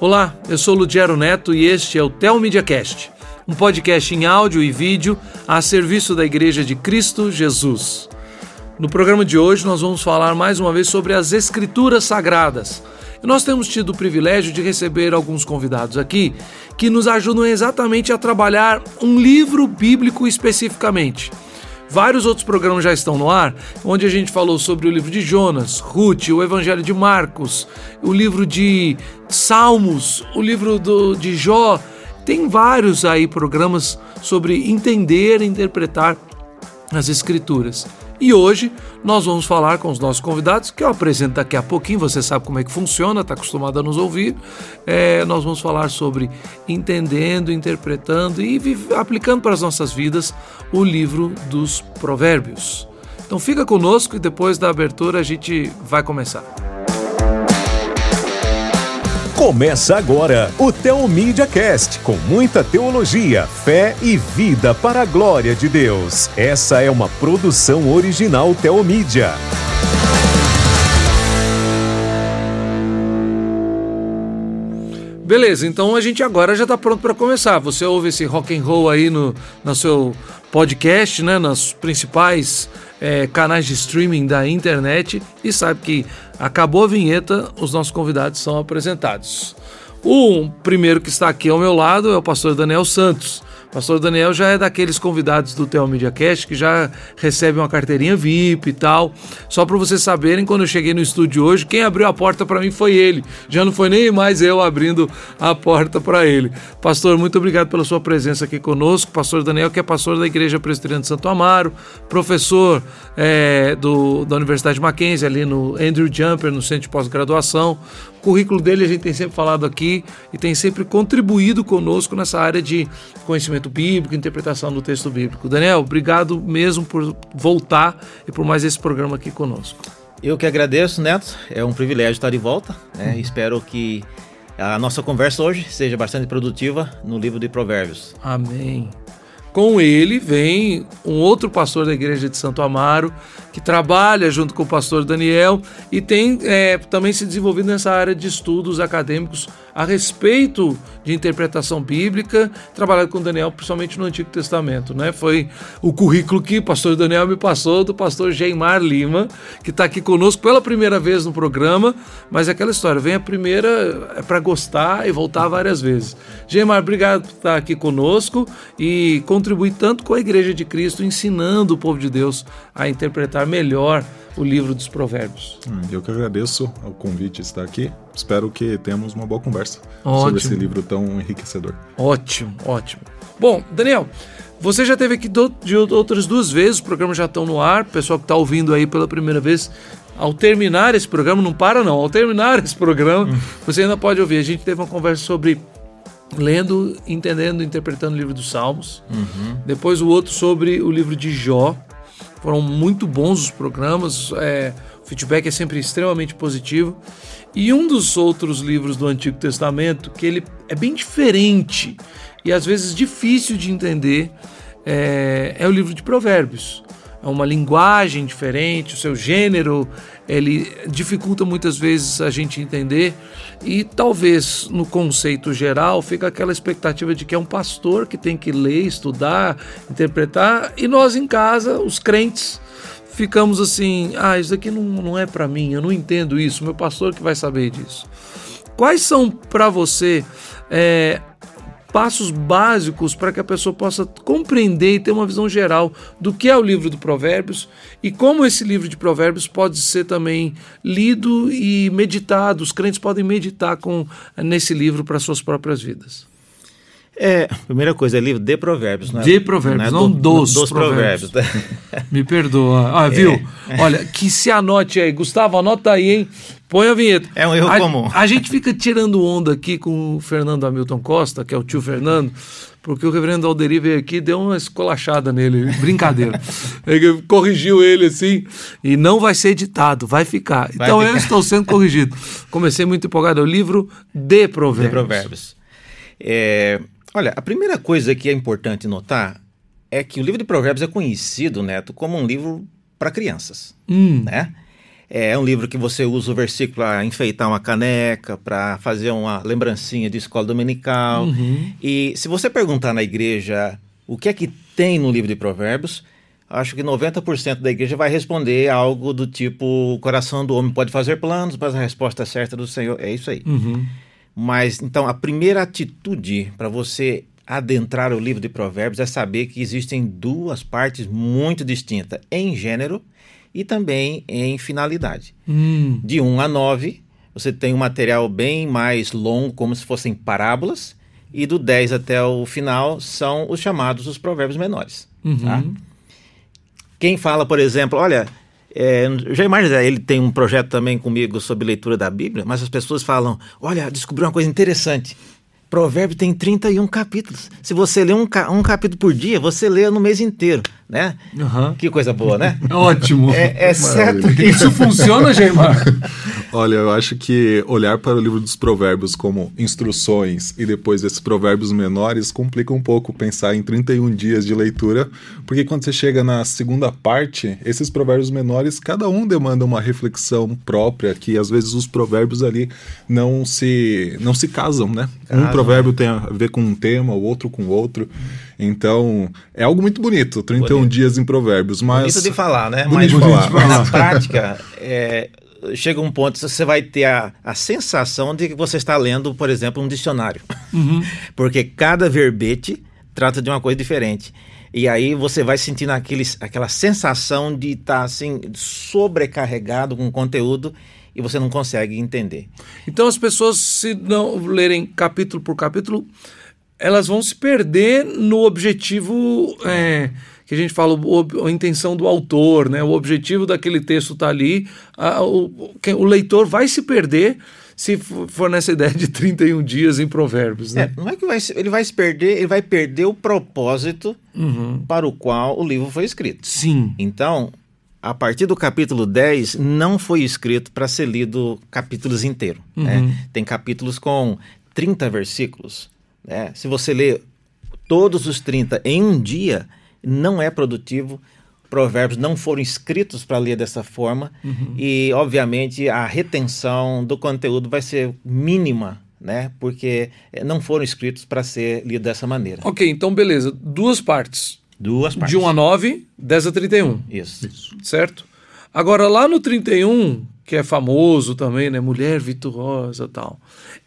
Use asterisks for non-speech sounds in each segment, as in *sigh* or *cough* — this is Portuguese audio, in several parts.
Olá, eu sou Ludiero Neto e este é o Tel Media Cast, um podcast em áudio e vídeo a serviço da Igreja de Cristo Jesus. No programa de hoje nós vamos falar mais uma vez sobre as Escrituras Sagradas. E nós temos tido o privilégio de receber alguns convidados aqui que nos ajudam exatamente a trabalhar um livro bíblico especificamente. Vários outros programas já estão no ar, onde a gente falou sobre o livro de Jonas, Ruth, o Evangelho de Marcos, o livro de Salmos, o livro do, de Jó. Tem vários aí programas sobre entender e interpretar as Escrituras. E hoje nós vamos falar com os nossos convidados, que eu apresento daqui a pouquinho, você sabe como é que funciona, está acostumado a nos ouvir. É, nós vamos falar sobre entendendo, interpretando e aplicando para as nossas vidas o livro dos Provérbios. Então fica conosco e depois da abertura a gente vai começar. Começa agora o Teomídia Cast, com muita teologia, fé e vida para a glória de Deus. Essa é uma produção original Teomídia. Beleza, então a gente agora já está pronto para começar. Você ouve esse rock and roll aí no, no seu podcast, né, nos principais é, canais de streaming da internet e sabe que acabou a vinheta, os nossos convidados são apresentados. O primeiro que está aqui ao meu lado é o pastor Daniel Santos. Pastor Daniel já é daqueles convidados do Theo Media Cast que já recebe uma carteirinha VIP e tal. Só para vocês saberem, quando eu cheguei no estúdio hoje, quem abriu a porta para mim foi ele. Já não foi nem mais eu abrindo a porta para ele. Pastor, muito obrigado pela sua presença aqui conosco. Pastor Daniel, que é pastor da Igreja Presbiteriana de Santo Amaro, professor é, do, da Universidade Mackenzie, ali no Andrew Jumper, no Centro de Pós-Graduação. O currículo dele a gente tem sempre falado aqui e tem sempre contribuído conosco nessa área de conhecimento bíblico, interpretação do texto bíblico. Daniel, obrigado mesmo por voltar e por mais esse programa aqui conosco. Eu que agradeço, Neto. É um privilégio estar de volta. Né? Uhum. Espero que a nossa conversa hoje seja bastante produtiva no livro de Provérbios. Amém. Com ele vem um outro pastor da igreja de Santo Amaro, que trabalha junto com o pastor Daniel e tem é, também se desenvolvido nessa área de estudos acadêmicos a respeito de interpretação bíblica, trabalhado com Daniel, principalmente no Antigo Testamento. Né? Foi o currículo que o pastor Daniel me passou do pastor Geimar Lima, que está aqui conosco pela primeira vez no programa, mas é aquela história, vem a primeira é para gostar e voltar várias vezes. Geimar, obrigado por estar aqui conosco e contribuir tanto com a Igreja de Cristo, ensinando o povo de Deus a interpretar melhor o livro dos Provérbios. Hum, eu que agradeço o convite de estar aqui. Espero que tenhamos uma boa conversa ótimo. sobre esse livro tão enriquecedor. Ótimo, ótimo. Bom, Daniel, você já teve aqui de outras duas vezes, os programas já estão no ar. O pessoal que está ouvindo aí pela primeira vez, ao terminar esse programa, não para não, ao terminar esse programa, hum. você ainda pode ouvir. A gente teve uma conversa sobre lendo, entendendo, interpretando o livro dos Salmos. Uhum. Depois o outro sobre o livro de Jó. Foram muito bons os programas, é, o feedback é sempre extremamente positivo. E um dos outros livros do Antigo Testamento, que ele é bem diferente e às vezes difícil de entender, é, é o livro de Provérbios é uma linguagem diferente, o seu gênero ele dificulta muitas vezes a gente entender e talvez no conceito geral fica aquela expectativa de que é um pastor que tem que ler, estudar, interpretar e nós em casa, os crentes, ficamos assim, ah, isso aqui não, não é para mim, eu não entendo isso, meu pastor que vai saber disso. Quais são para você é, passos básicos para que a pessoa possa compreender e ter uma visão geral do que é o livro de Provérbios e como esse livro de Provérbios pode ser também lido e meditado. Os crentes podem meditar com nesse livro para suas próprias vidas. É, primeira coisa, é livro de provérbios, né? De provérbios, não, é não do, dos, dos provérbios. provérbios. *laughs* Me perdoa. Ah, viu? É. Olha, que se anote aí. Gustavo, anota aí, hein? Põe a vinheta. É um erro a, comum. A gente fica tirando onda aqui com o Fernando Hamilton Costa, que é o tio Fernando, porque o reverendo Alderi veio aqui e deu uma escolachada nele. Brincadeira. *laughs* ele corrigiu ele assim, e não vai ser editado, vai ficar. Vai então ficar. eu estou sendo corrigido. Comecei muito empolgado. É o livro de provérbios. De provérbios. É Olha, a primeira coisa que é importante notar é que o livro de Provérbios é conhecido, Neto, como um livro para crianças, hum. né? É um livro que você usa o versículo para enfeitar uma caneca, para fazer uma lembrancinha de escola dominical. Uhum. E se você perguntar na igreja o que é que tem no livro de Provérbios, acho que 90% da igreja vai responder algo do tipo: o coração do homem pode fazer planos, mas a resposta certa do Senhor é isso aí. Uhum. Mas então a primeira atitude para você adentrar o livro de Provérbios é saber que existem duas partes muito distintas em gênero e também em finalidade. Hum. De 1 a 9, você tem um material bem mais longo, como se fossem parábolas, e do 10 até o final são os chamados os provérbios menores. Uhum. Tá? Quem fala, por exemplo, olha, é, já imagina, ele tem um projeto também comigo sobre leitura da Bíblia, mas as pessoas falam: olha, descobri uma coisa interessante. Provérbio tem 31 capítulos. Se você lê um, um capítulo por dia, você lê no mês inteiro, né? Uhum. Que coisa boa, né? *laughs* Ótimo. É, é certo que... Isso funciona, Geimar? *laughs* Olha, eu acho que olhar para o livro dos provérbios como instruções e depois esses provérbios menores complica um pouco pensar em 31 dias de leitura, porque quando você chega na segunda parte, esses provérbios menores, cada um demanda uma reflexão própria, que às vezes os provérbios ali não se, não se casam, né? Um provérbio tem a ver com um tema, o outro com o outro. Então, é algo muito bonito, 31 bonito. dias em provérbios, mas... Bonito de falar, né? Bonito mas, de falar. na *laughs* prática, é, chega um ponto que você vai ter a, a sensação de que você está lendo, por exemplo, um dicionário. Uhum. *laughs* Porque cada verbete trata de uma coisa diferente. E aí você vai sentindo aqueles, aquela sensação de estar tá, assim sobrecarregado com conteúdo e você não consegue entender. Então as pessoas, se não lerem capítulo por capítulo, elas vão se perder no objetivo é, que a gente fala, o, a intenção do autor, né? O objetivo daquele texto está ali. A, o, o leitor vai se perder se for nessa ideia de 31 dias em provérbios, né? É, não é que vai, ele vai se perder, ele vai perder o propósito uhum. para o qual o livro foi escrito. Sim. Então, a partir do capítulo 10, não foi escrito para ser lido capítulos inteiros. Né? Uhum. Né? Tem capítulos com 30 versículos. Né? Se você ler todos os 30 em um dia, não é produtivo. Provérbios não foram escritos para ler dessa forma uhum. e, obviamente, a retenção do conteúdo vai ser mínima, né? Porque eh, não foram escritos para ser lido dessa maneira. Ok, então beleza. Duas partes. Duas partes. De 1 a 9, 10 a 31. Isso. Isso. Certo? Agora, lá no 31, que é famoso também, né? Mulher virtuosa tal.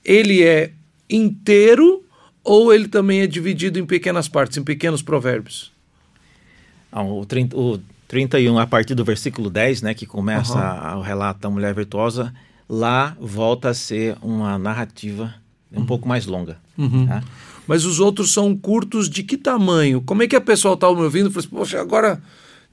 Ele é inteiro ou ele também é dividido em pequenas partes, em pequenos provérbios? Ah, o, 30, o 31, a partir do versículo 10, né, que começa uhum. o relato da mulher virtuosa, lá volta a ser uma narrativa um uhum. pouco mais longa. Uhum. Tá? Mas os outros são curtos de que tamanho? Como é que a pessoa está me ouvindo? Fala assim, Poxa, agora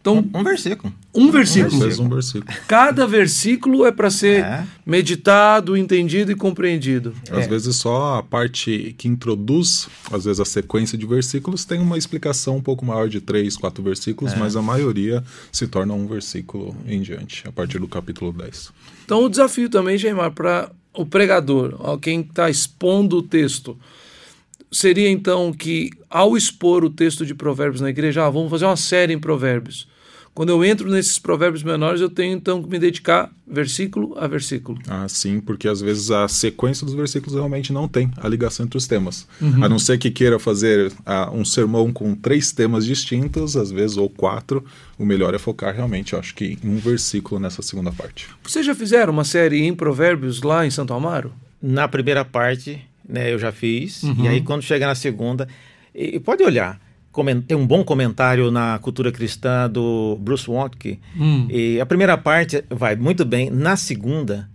então, um, um versículo. Um versículo. Um versículo. Cada versículo é para ser é. meditado, entendido e compreendido. Às é. vezes só a parte que introduz, às vezes a sequência de versículos tem uma explicação um pouco maior de três, quatro versículos, é. mas a maioria se torna um versículo em diante, a partir do capítulo 10. Então o desafio também, Geimar, para o pregador, quem está expondo o texto, seria então que, ao expor o texto de Provérbios na igreja, ah, vamos fazer uma série em Provérbios. Quando eu entro nesses provérbios menores, eu tenho então que me dedicar versículo a versículo. Ah, sim, porque às vezes a sequência dos versículos realmente não tem a ligação entre os temas. Uhum. A não ser que queira fazer uh, um sermão com três temas distintos, às vezes, ou quatro, o melhor é focar realmente, eu acho que em um versículo nessa segunda parte. Vocês já fizeram uma série em provérbios lá em Santo Amaro? Na primeira parte, né, eu já fiz, uhum. e aí quando chega na segunda, e, pode olhar tem um bom comentário na cultura cristã do Bruce Watke. Hum. E a primeira parte vai muito bem. Na segunda,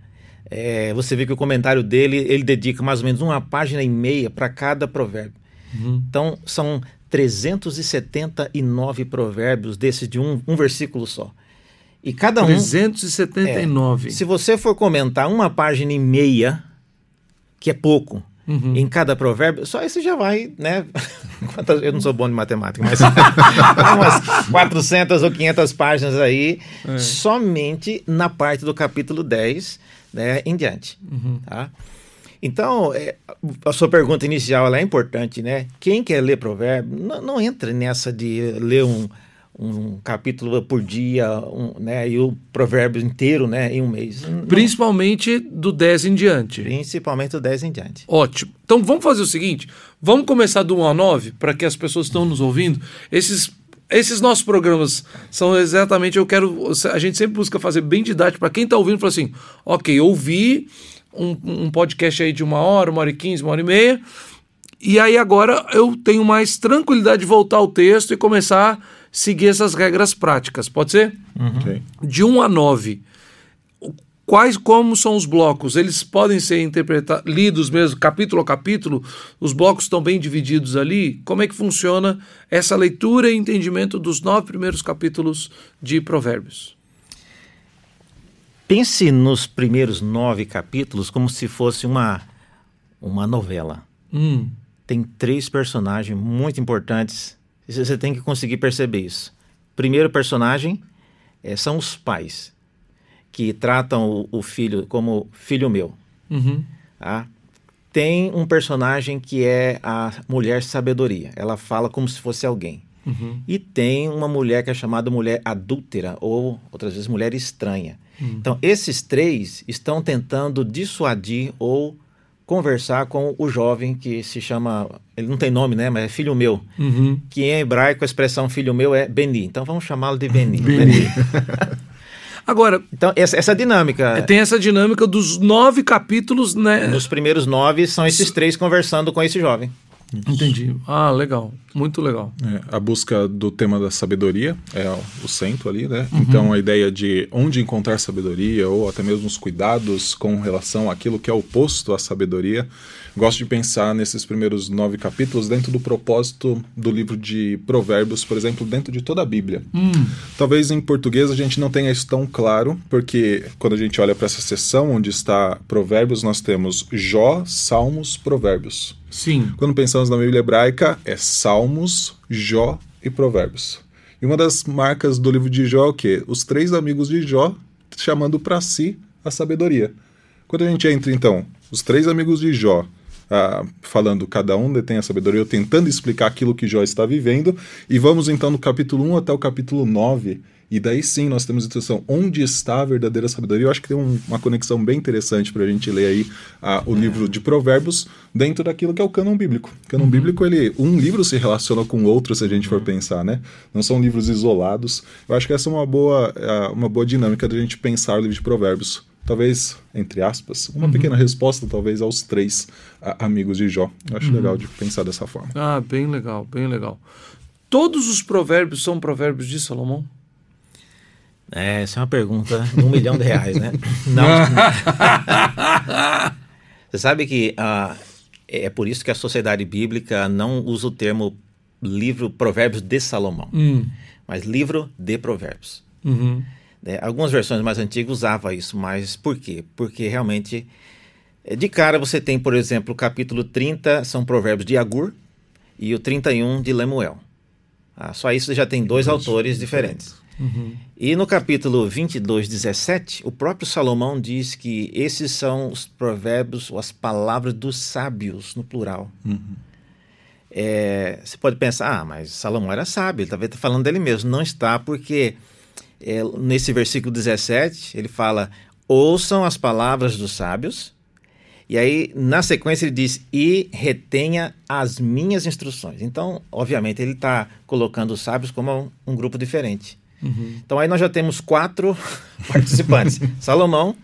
é, você vê que o comentário dele ele dedica mais ou menos uma página e meia para cada provérbio. Uhum. Então são 379 provérbios desses de um, um versículo só. E cada um. 379. É, se você for comentar uma página e meia, que é pouco, Uhum. Em cada provérbio, só isso já vai, né? *laughs* Eu não sou bom de matemática, mas *laughs* *laughs* umas 400 ou 500 páginas aí, é. somente na parte do capítulo 10 né, em diante. Uhum. Tá? Então, é, a sua pergunta inicial é importante, né? Quem quer ler provérbio, não, não entra nessa de ler um, um capítulo por dia, um, né, e o provérbio inteiro, né, em um mês. Principalmente do 10 em diante. Principalmente do 10 em diante. Ótimo. Então vamos fazer o seguinte: vamos começar do 1 a 9, para que as pessoas que estão nos ouvindo. Esses, esses nossos programas são exatamente. Eu quero. A gente sempre busca fazer bem didático para quem está ouvindo, falar assim: ok, ouvi um, um podcast aí de uma hora, uma hora e quinze, uma hora e meia. E aí agora eu tenho mais tranquilidade de voltar ao texto e começar seguir essas regras práticas. Pode ser? Ok. de 1 a 9, quais como são os blocos? Eles podem ser interpretados, lidos mesmo, capítulo a capítulo? Os blocos estão bem divididos ali? Como é que funciona essa leitura e entendimento dos nove primeiros capítulos de Provérbios? Pense nos primeiros nove capítulos como se fosse uma, uma novela. Hum, Tem três personagens muito importantes. Você tem que conseguir perceber isso. Primeiro personagem eh, são os pais, que tratam o, o filho como filho meu. uhum, tá? Tem um personagem que é a mulher sabedoria. Ela fala como se fosse alguém. uhum, E tem uma mulher que é chamada mulher adúltera, ou outras vezes mulher estranha. Então, esses três estão tentando dissuadir ou conversar com o jovem que se chama. Ele não tem nome, né? Mas é filho meu. uhum. Que em hebraico a expressão filho meu é Beni. Então vamos chamá-lo de Beni. Beni. *laughs* Agora, Então, essa, essa dinâmica. tem essa dinâmica dos nove capítulos, né? Nos primeiros nove são esses três conversando com esse jovem. Entendi. Ah, legal. Muito legal. É, a busca do tema da sabedoria é o, o centro ali, né? Então a ideia de onde encontrar sabedoria ou até mesmo os cuidados com relação àquilo que é oposto à sabedoria. Gosto de pensar nesses primeiros nove capítulos dentro do propósito do livro de Provérbios, por exemplo, dentro de toda a Bíblia. Talvez em português a gente não tenha isso tão claro, porque quando a gente olha para essa seção onde está Provérbios, nós temos Jó, Salmos, Provérbios. Sim. Quando pensamos na Bíblia hebraica, é Salmos, Jó e Provérbios. E uma das marcas do livro de Jó é o quê? Os três amigos de Jó chamando para si a sabedoria. Quando a gente entra, então, os três amigos de Jó ah, falando cada um detém a sabedoria, eu tentando explicar aquilo que Jó está vivendo, e vamos então do capítulo 1 até o capítulo 9, e daí sim nós temos a instrução onde está a verdadeira sabedoria. Eu acho que tem um- uma conexão bem interessante para a gente ler aí ah, o livro de Provérbios dentro daquilo que é o cânon bíblico. O cânon bíblico, ele, um livro se relaciona com o outro, se a gente for pensar, né? Não são livros isolados. Eu acho que essa é uma boa, ah, uma boa dinâmica da gente pensar o livro de Provérbios. Talvez, entre aspas, uma pequena resposta, talvez, aos três ah, amigos de Jó. Eu acho legal de pensar dessa forma. Ah, bem legal, bem legal. Todos os provérbios são provérbios de Salomão? É, essa é uma pergunta de um milhão de reais, né? *laughs* Não. Você sabe que ah, é por isso que a sociedade bíblica não usa o termo livro Provérbios de Salomão, Hum. mas livro de Provérbios. Uhum. Né? Algumas versões mais antigas usavam isso, mas por quê? Porque realmente, eh, de cara você tem, por exemplo, o capítulo 30 são provérbios de Agur e o 31 de Lemuel. Ah, só isso já tem dois autores diferentes. E no capítulo 22, 17, o próprio Salomão diz que esses são os provérbios, ou as palavras dos sábios, no plural. É, você pode pensar, ah, mas Salomão era sábio, ele talvez está falando dele mesmo. Não está, porque é, nesse versículo 17, ele fala: ouçam as palavras dos sábios. E aí, na sequência, ele diz: e retenha as minhas instruções. Então, obviamente, ele está colocando os sábios como um, um grupo diferente. Então, aí nós já temos quatro *laughs* participantes: Salomão,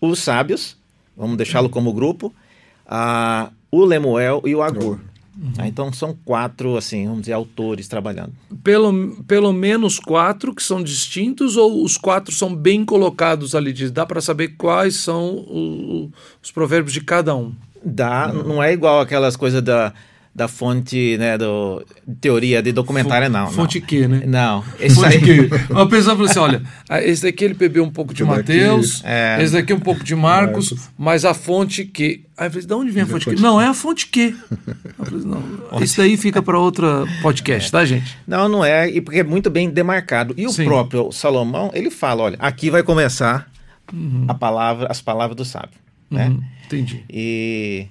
os sábios, vamos deixá-lo como grupo, ah, o Lemuel e o Agur. Ah, então, são quatro, assim, vamos dizer, autores trabalhando. Pelo, pelo menos quatro que são distintos ou os quatro são bem colocados ali? Dá para saber quais são o- os provérbios de cada um? Dá, não é igual aquelas coisas da, da fonte, né, do, teoria de documentária, não. Fonte não. Q, né? Não, esse Fonte aí... Q. *laughs* A pessoa falou assim: olha, ah, esse daqui ele bebeu um pouco de Mateus, é. esse daqui um pouco de Marcos, Marcos. mas a fonte Q. Aí eu falei: de onde vem a fonte Q? fonte Não, é a fonte Q. Eu falei, não, isso daí fica para outra podcast, tá, gente? Não, não é, e porque é muito bem demarcado. E o Sim. próprio Salomão, ele fala, olha, aqui vai começar a palavra, as palavras do sábio, né? Uhum, entendi. E,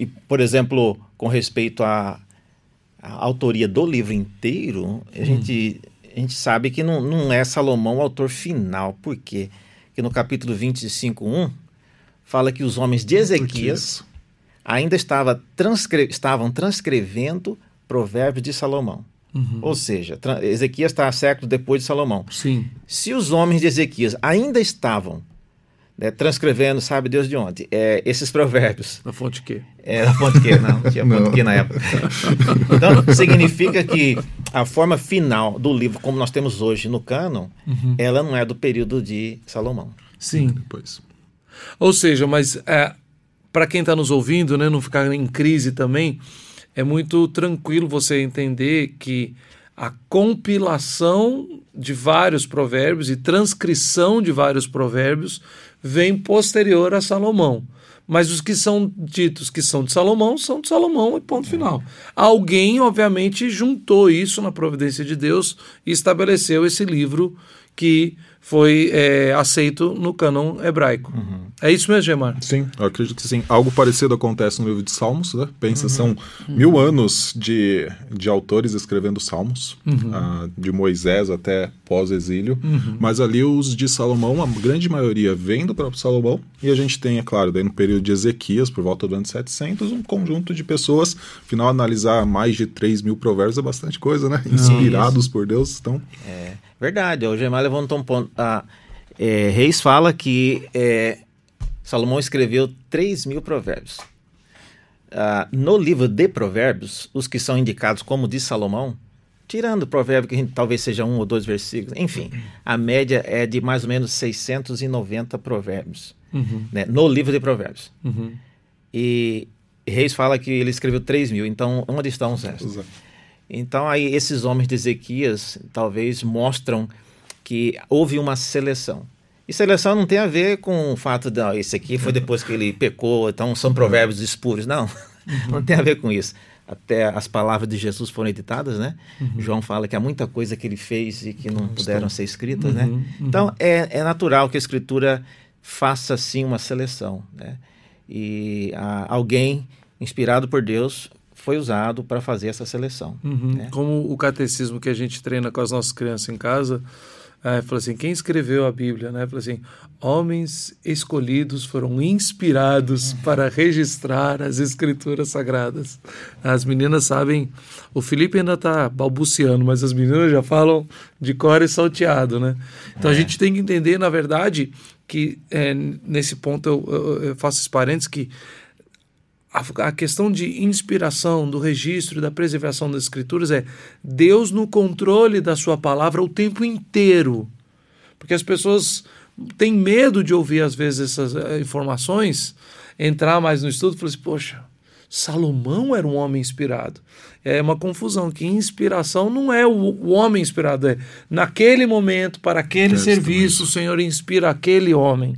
e, por exemplo, com respeito a, a autoria do livro inteiro, a, gente, a gente sabe que não, não é Salomão o autor final. Por quê? Porque no capítulo 25, 1, fala que os homens de Ezequias ainda estava transcre estavam transcrevendo provérbios de Salomão. Ou seja, Ezequias está séculos depois de Salomão. Sim. Se os homens de Ezequias ainda estavam né, transcrevendo, sabe Deus de onde, é, esses provérbios, Na fonte Q. era fonte Q, não, não tinha fonte Q na época. *laughs* Então, significa que a forma final do livro, como nós temos hoje no cânon, ela não é do período de Salomão. Sim. Depois. Ou seja, mas é, para quem está nos ouvindo, né, não ficar em crise também, é muito tranquilo você entender que a compilação de vários provérbios e transcrição de vários provérbios vem posterior a Salomão. Mas os que são ditos que são de Salomão são de Salomão e ponto final. Alguém, obviamente, juntou isso na providência de Deus e estabeleceu esse livro que foi é, aceito no cânon hebraico. É isso mesmo, Gemar? Sim, eu acredito que sim. Algo parecido acontece no livro de Salmos, né? Pensa, são mil anos de, de autores escrevendo Salmos, ah, de Moisés até pós-exílio, mas ali os de Salomão, a grande maioria vem do próprio Salomão, e a gente tem, é claro, daí no período de Ezequias, por volta do ano 700, um conjunto de pessoas, afinal, analisar mais de 3 mil provérbios é bastante coisa, né? Inspirados por Deus, então... É verdade, o Gemar levantou um ponto. Ah, é, Reis fala que é, Salomão escreveu 3 mil provérbios. Ah, no livro de provérbios, os que são indicados como de Salomão, tirando o provérbio que a gente, talvez seja um ou dois versículos, enfim, a média é de mais ou menos 690 provérbios né, no livro de provérbios. Uhum. E Reis fala que ele escreveu 3 mil, então onde estão os restos? Então aí esses homens de Ezequias talvez mostram que houve uma seleção. E seleção não tem a ver com o fato de ah, esse aqui foi depois que ele pecou, então são provérbios espúrios. Não, *laughs* não tem a ver com isso. Até as palavras de Jesus foram editadas, né? João fala que há muita coisa que ele fez e que não puderam ser escritas, né? Então é, é natural que a escritura faça sim uma seleção, né? E ah, alguém inspirado por Deus foi usado para fazer essa seleção. Uhum. né? Como o catecismo que a gente treina com as nossas crianças em casa, é, falou assim, quem escreveu a Bíblia, né? Falou assim, homens escolhidos foram inspirados para registrar as escrituras sagradas. As meninas sabem, o Felipe ainda está balbuciando, mas as meninas já falam de cor e salteado, né? Então a gente tem que entender, na verdade, que é, nesse ponto eu, eu, eu faço esse parênteses que a, a questão de inspiração, do registro da preservação das escrituras é Deus no controle da sua palavra o tempo inteiro. Porque as pessoas têm medo de ouvir, às vezes, essas eh, informações, entrar mais no estudo e falar assim, poxa, Salomão era um homem inspirado. É uma confusão, que inspiração não é o, o homem inspirado, é naquele momento, para aquele serviço, o Senhor inspira aquele homem.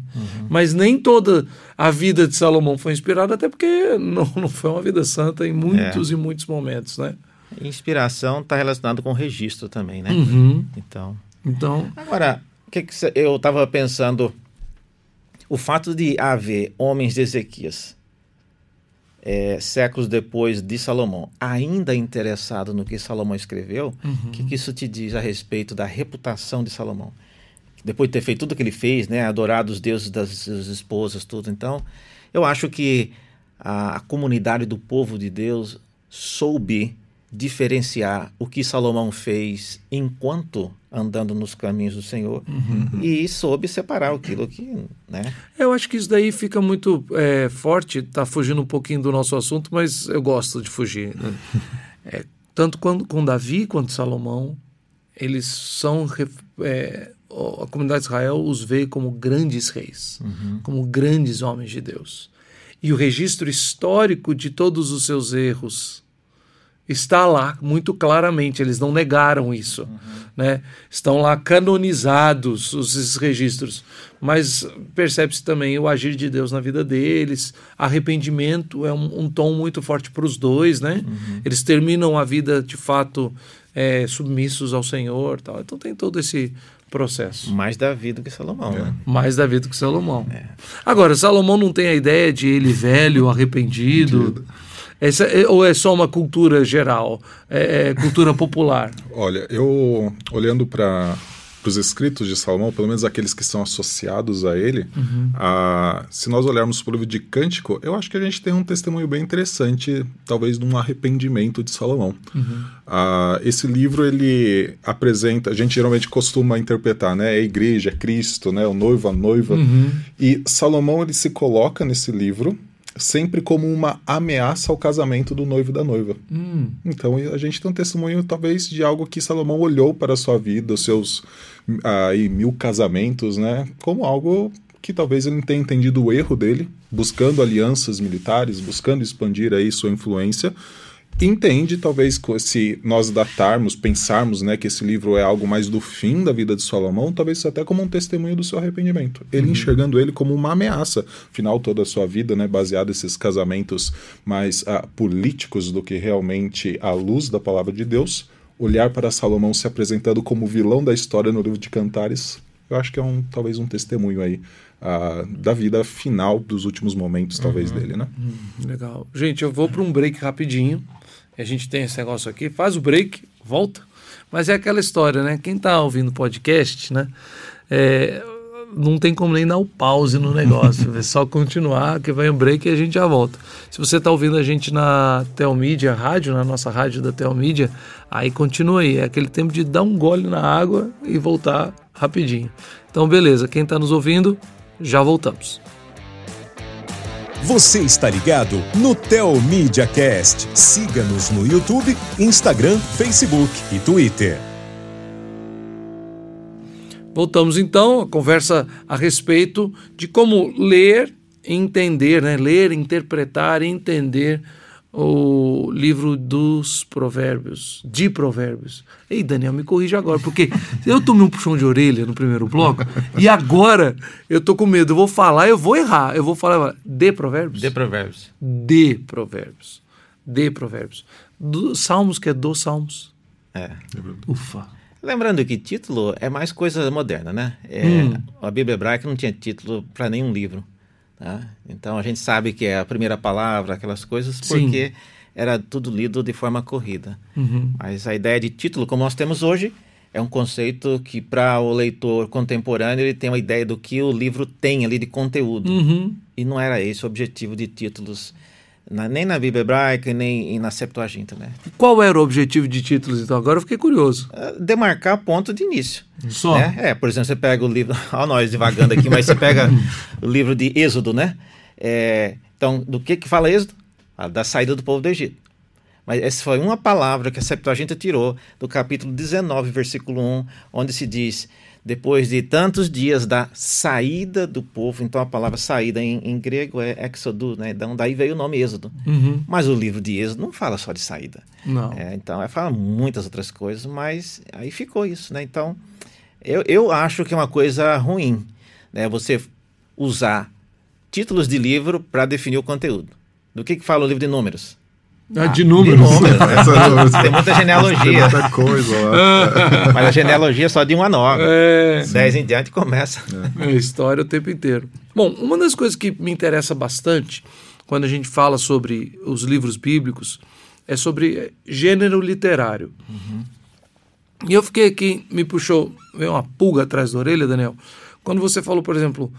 Mas nem toda a vida de Salomão foi inspirada, até porque *laughs* não, não foi uma vida santa em muitos e muitos momentos, né? Inspiração está relacionado com registro também, né? Uhum. Então, Então, agora, o que que eu estava pensando, o fato de haver homens de Ezequias é, séculos depois de Salomão, ainda interessado no que Salomão escreveu, o que, que isso te diz a respeito da reputação de Salomão? Depois de ter feito tudo que ele fez, né, adorado os deuses das suas esposas, tudo. Então, eu acho que a, a comunidade do povo de Deus soube diferenciar o que Salomão fez enquanto andando nos caminhos do Senhor e soube separar aquilo que, né? eu acho que isso daí fica muito é, forte, tá fugindo um pouquinho do nosso assunto, mas eu gosto de fugir. né? *laughs* É, tanto quando, com Davi quanto Salomão, eles são. é, a comunidade de Israel os vê como grandes reis, como grandes homens de Deus. E o registro histórico de todos os seus erros está lá muito claramente, eles não negaram isso. Né? Estão lá canonizados os, esses registros, mas percebe-se também o agir de Deus na vida deles, arrependimento é um, um tom muito forte para os dois, né? Eles terminam a vida de fato é, submissos ao Senhor, tal. então tem todo esse processo. Mais Davi do que Salomão, né? Mais Davi do que Salomão. Agora, Salomão não tem a ideia de ele velho, arrependido. Essa, é, ou é só uma cultura geral, é, é cultura popular? *laughs* Olha, eu olhando para os escritos de Salomão, pelo menos aqueles que são associados a ele, uhum. a, se nós olharmos para o livro de Cântico, eu acho que a gente tem um testemunho bem interessante, talvez de um arrependimento de Salomão. Uhum. A, esse livro ele apresenta, a gente geralmente costuma interpretar, né, é a igreja, é Cristo, né, o noivo, a noiva, uhum. e Salomão ele se coloca nesse livro sempre como uma ameaça ao casamento do noivo e da noiva. Hum. Então a gente tem um testemunho talvez de algo que Salomão olhou para a sua vida, os seus aí, mil casamentos, né, como algo que talvez ele tenha entendido o erro dele, buscando alianças militares, buscando expandir aí sua influência, entende, talvez, se nós datarmos, pensarmos né, que esse livro é algo mais do fim da vida de Salomão, talvez até como um testemunho do seu arrependimento. Ele uhum. enxergando ele como uma ameaça, final toda a sua vida, né, baseado nesses casamentos mais uh, políticos do que realmente à luz da palavra de Deus, olhar para Salomão se apresentando como vilão da história no livro de Cantares, eu acho que é um talvez um testemunho aí uh, da vida final dos últimos momentos, talvez, uhum. dele, né? Uhum. Legal. Gente, eu vou para um break rapidinho. A gente tem esse negócio aqui, faz o break, volta. Mas é aquela história, né? Quem está ouvindo podcast, né? É, não tem como nem dar o pause no negócio. *laughs* é só continuar, que vai um break e a gente já volta. Se você está ouvindo a gente na Telmídia Rádio, na nossa rádio da Telmídia, aí continua aí. É aquele tempo de dar um gole na água e voltar rapidinho. Então, beleza. Quem está nos ouvindo, já voltamos. Você está ligado no Tel Media Cast. Siga-nos no YouTube, Instagram, Facebook e Twitter. Voltamos então à conversa a respeito de como ler, entender, né? ler, interpretar, entender o livro dos provérbios, de provérbios. Ei, Daniel, me corrija agora, porque *laughs* eu tomei um puxão de orelha no primeiro bloco e agora eu tô com medo. Eu vou falar, eu vou errar. Eu vou falar de provérbios? De provérbios. De provérbios. De provérbios. Do, salmos, que é dos salmos. É. Ufa. Lembrando que título é mais coisa moderna, né? É, hum. A Bíblia hebraica não tinha título para nenhum livro. Tá? Então a gente sabe que é a primeira palavra, aquelas coisas, porque Sim. era tudo lido de forma corrida. Uhum. Mas a ideia de título, como nós temos hoje, é um conceito que para o leitor contemporâneo ele tem uma ideia do que o livro tem ali de conteúdo. Uhum. E não era esse o objetivo de títulos na, nem na Bíblia hebraica, nem na Septuaginta, né? Qual era o objetivo de títulos, então? Agora eu fiquei curioso. Uh, demarcar ponto de início. Só? Né? É, por exemplo, você pega o livro... *laughs* Olha nós divagando aqui, mas você pega o livro de Êxodo, né? É, então, do que que fala Êxodo? Ah, da saída do povo do Egito. Mas essa foi uma palavra que a Septuaginta tirou do capítulo 19, versículo 1, onde se diz depois de tantos dias da saída do povo, então a palavra saída em, em grego é exodo, né? Então daí veio o nome Êxodo. Uhum. Mas o livro de Êxodo não fala só de saída. Não. É, então, é, fala muitas outras coisas, mas aí ficou isso, né? Então, eu, eu acho que é uma coisa ruim, né? Você usar títulos de livro para definir o conteúdo. Do que, que fala o livro de números? Ah, de números. De números né? *laughs* Tem muita genealogia. Tem muita coisa lá. *laughs* Mas a genealogia é só de um a nove. É. Dez em diante começa. É. é história o tempo inteiro. Bom, uma das coisas que me interessa bastante quando a gente fala sobre os livros bíblicos é sobre gênero literário. Uhum. E eu fiquei aqui, me puxou, veio uma pulga atrás da orelha, Daniel, quando você falou, por exemplo,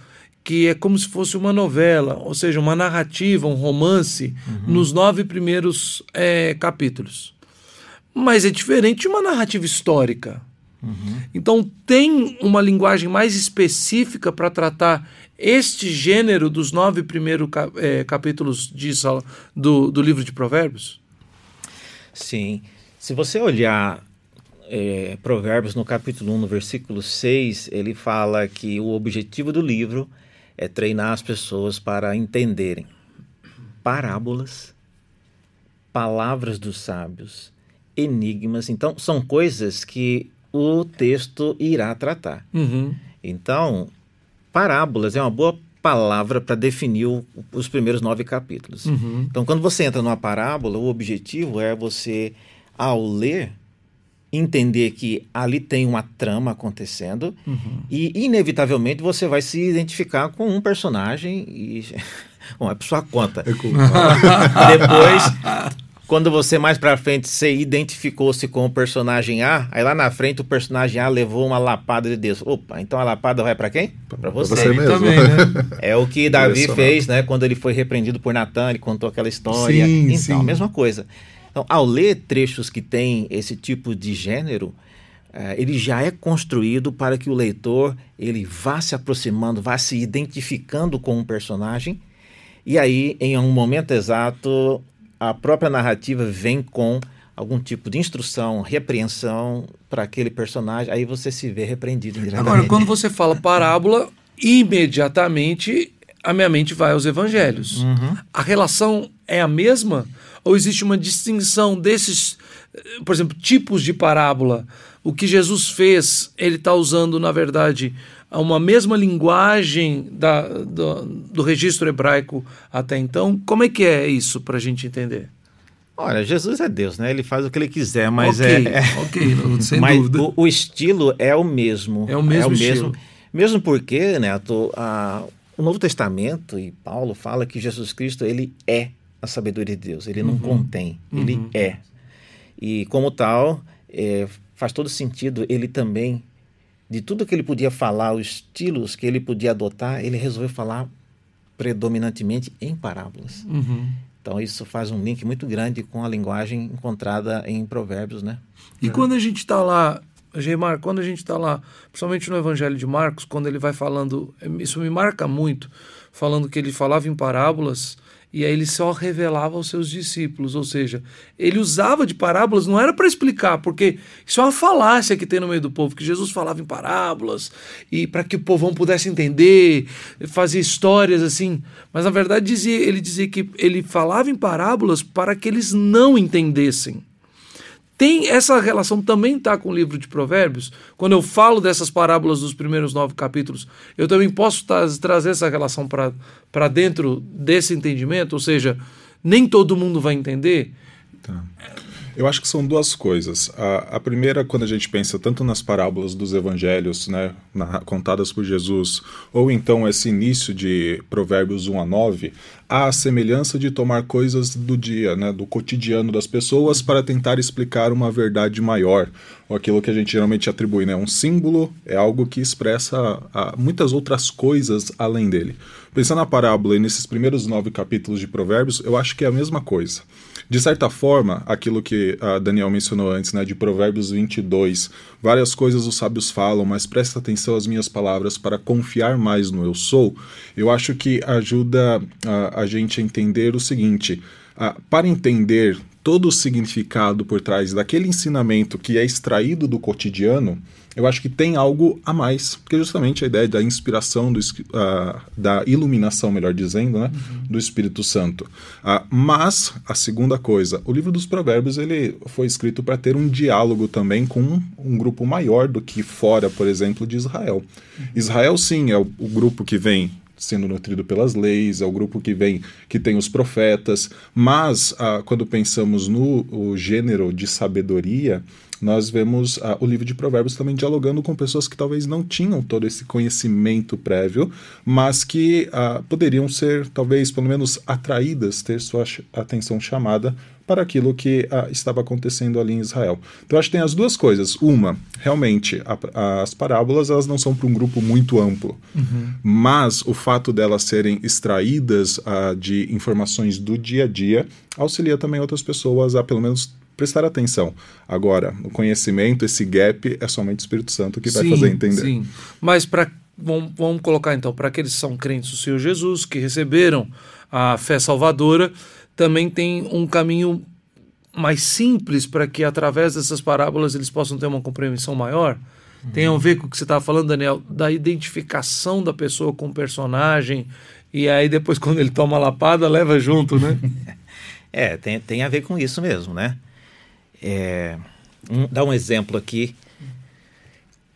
que é como se fosse uma novela, ou seja, uma narrativa, um romance, uhum. nos nove primeiros é, capítulos. Mas é diferente de uma narrativa histórica. Uhum. Então, tem uma linguagem mais específica para tratar este gênero dos nove primeiros é, capítulos de, do, do livro de Provérbios? Sim. Se você olhar é, Provérbios no capítulo 1, no versículo 6, ele fala que o objetivo do livro é treinar as pessoas para entenderem parábolas, palavras dos sábios, enigmas. Então, são coisas que o texto irá tratar. Uhum. Então, parábolas é uma boa palavra para definir o, os primeiros nove capítulos. Uhum. Então, quando você entra numa parábola, o objetivo é você, ao ler, entender que ali tem uma trama acontecendo uhum. e inevitavelmente você vai se identificar com um personagem e *laughs* Bom, é por sua conta. É *laughs* Depois, quando você mais pra frente você identificou-se com o personagem A, aí lá na frente o personagem A levou uma lapada de Deus. Opa, então a lapada vai pra quem? Pra você. você mesmo. Também, né? É o que Davi fez, né? Quando ele foi repreendido por Natan, ele contou aquela história. Sim, então, sim. a mesma coisa. Então, ao ler trechos que têm esse tipo de gênero, eh, ele já é construído para que o leitor ele vá se aproximando, vá se identificando com um personagem, e aí, em um momento exato, a própria narrativa vem com algum tipo de instrução, repreensão para aquele personagem, aí você se vê repreendido. Agora, quando você fala parábola, imediatamente a minha mente vai aos evangelhos. A relação é a mesma? Ou existe uma distinção desses, eh, por exemplo, tipos de parábola? O que Jesus fez, ele está usando, na verdade, uma mesma linguagem da, do, do registro hebraico até então? Como é que é isso para a gente entender? Olha, Jesus é Deus, né? Ele faz o que ele quiser, mas ok, é, *laughs* é- ok, não- sem mas dúvida. o, o estilo é o mesmo. É o mesmo estilo. Mesmo porque, Neto, a, o Novo Testamento e Paulo fala que Jesus Cristo ele é a sabedoria de Deus. Ele Uhum. não contém, ele é. E como tal, é, faz todo sentido ele também de tudo que ele podia falar, os estilos que ele podia adotar, ele resolveu falar predominantemente em parábolas. Uhum. Então isso faz um link muito grande com a linguagem encontrada em Provérbios, né? E quando a gente está lá, Geimar, quando a gente está lá, principalmente no Evangelho de Marcos, quando ele vai falando, isso me marca muito, falando que ele falava em parábolas e aí ele só revelava aos seus discípulos, ou seja, ele usava de parábolas, não era para explicar, porque isso é uma falácia que tem no meio do povo, que Jesus falava em parábolas e para que o povão pudesse entender, fazia histórias assim, mas na verdade dizia, ele dizia que ele falava em parábolas para que eles não entendessem. Tem essa relação também está com o livro de Provérbios. Quando eu falo dessas parábolas dos primeiros nove capítulos, eu também posso tra- trazer essa relação para dentro desse entendimento, ou seja, nem todo mundo vai entender. Tá. Eu acho que são duas coisas. A, a primeira, quando a gente pensa tanto nas parábolas dos evangelhos, né, na- contadas por Jesus, ou então esse início de Provérbios 1 a 9, há a semelhança de tomar coisas do dia, né, do cotidiano das pessoas para tentar explicar uma verdade maior, ou aquilo que a gente geralmente atribui, né, um símbolo é algo que expressa ah, muitas outras coisas além dele. Pensando na parábola e nesses primeiros nove capítulos de Provérbios, eu acho que é a mesma coisa. De certa forma, aquilo que a Daniel mencionou antes, né, de Provérbios 22, várias coisas os sábios falam, mas presta atenção às minhas palavras para confiar mais no eu sou, eu acho que ajuda a, a gente a entender o seguinte: ah, para entender todo o significado por trás daquele ensinamento que é extraído do cotidiano, eu acho que tem algo a mais, porque justamente a ideia da inspiração, do, ah, da iluminação, melhor dizendo, né, do Espírito Santo. Ah, mas, a segunda coisa, o livro dos Provérbios ele foi escrito para ter um diálogo também com um, um grupo maior do que fora, por exemplo, de Israel. Israel, sim, é o, o grupo que vem sendo nutrido pelas leis, é o grupo que vem, que tem os profetas, mas ah, quando pensamos no gênero de sabedoria, nós vemos ah, o livro de Provérbios também dialogando com pessoas que talvez não tinham todo esse conhecimento prévio, mas que ah, poderiam ser, talvez, pelo menos atraídas, ter sua atenção chamada para aquilo que ah, estava acontecendo ali em Israel. Então, acho que tem as duas coisas. Uma, realmente, a- as parábolas elas não são para um grupo muito amplo, mas o fato delas serem extraídas ah, de informações do dia a dia auxilia também outras pessoas a, pelo menos, prestar atenção. Agora, o conhecimento, esse gap, é somente o Espírito Santo que vai Sim, fazer entender. Sim, mas para vamos, vamos colocar então para aqueles que são crentes do Senhor Jesus que receberam a fé salvadora, também tem um caminho mais simples para que através dessas parábolas eles possam ter uma compreensão maior. Tem a ver com o que você estava falando, Daniel, da identificação da pessoa com o personagem e aí depois *laughs* quando ele toma a lapada leva junto, né? *laughs* É, tem, tem a ver com isso mesmo, né? É, um, dá um exemplo aqui.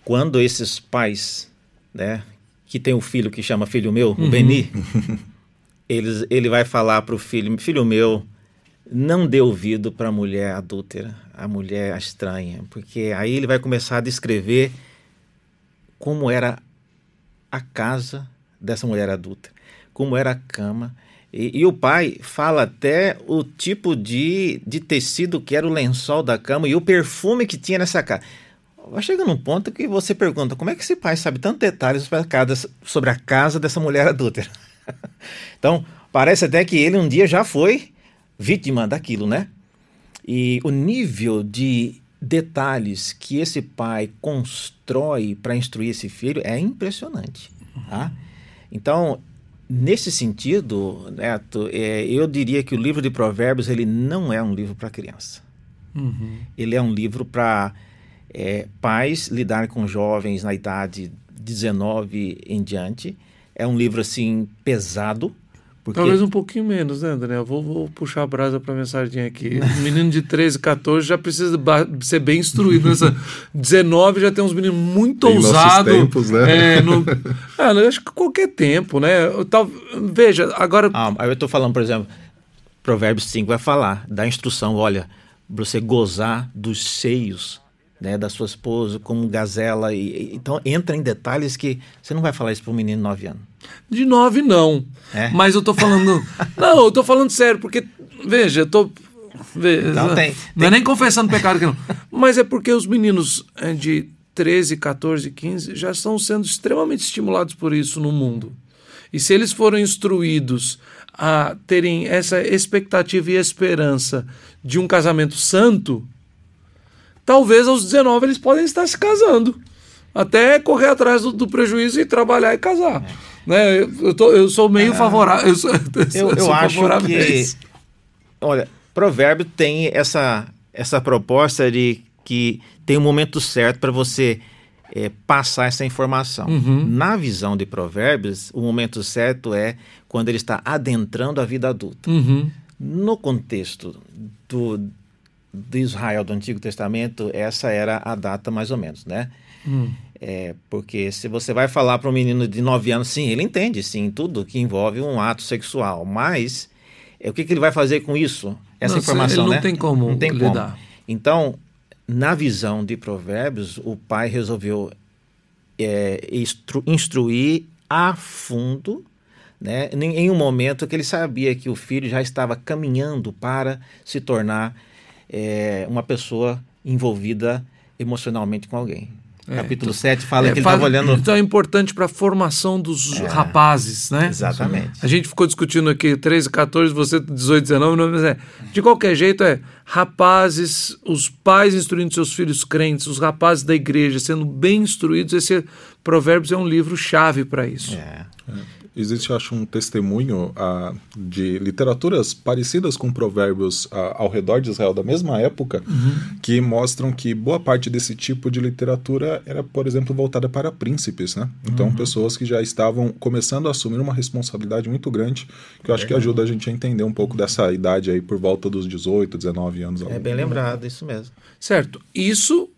Quando esses pais, né, que tem um filho que chama filho meu, o Beni, *laughs* eles, ele vai falar para o filho, filho meu, não dê ouvido para a mulher adúltera, a mulher estranha, porque aí ele vai começar a descrever como era a casa dessa mulher adulta, como era a cama, E, e, o pai fala até o tipo de, de tecido que era o lençol da cama e o perfume que tinha nessa casa. Vai chegando um ponto que você pergunta como é que esse pai sabe tantos detalhes sobre a casa, sobre a casa dessa mulher adúltera. *laughs* então, parece até que ele um dia já foi vítima daquilo, né? E o nível de detalhes que esse pai constrói para instruir esse filho é impressionante. Tá? Então, nesse sentido, Neto, é, eu diria que o livro de Provérbios ele não é um livro para criança. Uhum. Ele é um livro para é, pais lidarem com jovens na idade 19 em diante. É um livro assim pesado, porque... Talvez um pouquinho menos, né, Daniel? Vou, vou puxar a brasa para a mensagem aqui. Um menino de 13, 14 já precisa ser bem instruído. Nessa *laughs* 19 já tem uns meninos muito ousados. tempos, né? É, no... *laughs* ah, eu acho que qualquer tempo, né? Tal... Veja, agora... Ah, eu estou falando, por exemplo, Provérbios 5 vai falar da instrução, olha, você gozar dos seios né, da sua esposa como gazela. E, então entra em detalhes que você não vai falar isso para um menino de 9 anos. De nove, não. É? Mas eu tô falando. *laughs* não, eu tô falando sério, porque, veja, eu tô. Veja, então, tem, não tem... é nem confessando pecado que não. Mas é porque os meninos é, de 13, 14, 15 já estão sendo extremamente estimulados por isso no mundo. E se eles forem instruídos a terem essa expectativa e esperança de um casamento santo, talvez aos 19 eles podem estar se casando. Até correr atrás do, do prejuízo e trabalhar e casar. É. Né? Eu, tô, eu sou meio é. favorável. *laughs* Eu, sou, eu, eu, eu acho que. Olha, provérbio tem essa, essa proposta de que tem um momento certo para você é, passar essa informação. Uhum. Na visão de provérbios, o momento certo é quando ele está adentrando a vida adulta. Uhum. No contexto do, de Israel do Antigo Testamento, essa era a data mais ou menos, né? Uhum. É, porque se você vai falar para um menino de 9 anos, sim, ele entende, sim, tudo que envolve um ato sexual, mas é, o que, que ele vai fazer com isso? Essa Nossa, informação, ele não né? tem como não tem lidar. Como. Então, na visão de Provérbios, o pai resolveu é, instru instruir a fundo, né, em um momento que ele sabia que o filho já estava caminhando para se tornar é, uma pessoa envolvida emocionalmente com alguém. É, Capítulo 7 fala é, que ele estava olhando. Então é importante para a formação dos é, rapazes, né? Exatamente. A gente ficou discutindo aqui 13, 14, você 18, 19, mas é. De qualquer jeito, é rapazes, os pais instruindo seus filhos crentes, os rapazes da igreja sendo bem instruídos. Esse Provérbios é um livro-chave para isso. É. é existe, acho, um testemunho uh, de literaturas parecidas com provérbios uh, ao redor de Israel da mesma época, uhum. que mostram que boa parte desse tipo de literatura era, por exemplo, voltada para príncipes, né? Então, uhum. pessoas que já estavam começando a assumir uma responsabilidade muito grande, que eu acho que ajuda a gente a entender um pouco dessa idade aí, por volta dos 18, 19 anos. É bem lembrado, isso mesmo. Certo. Isso,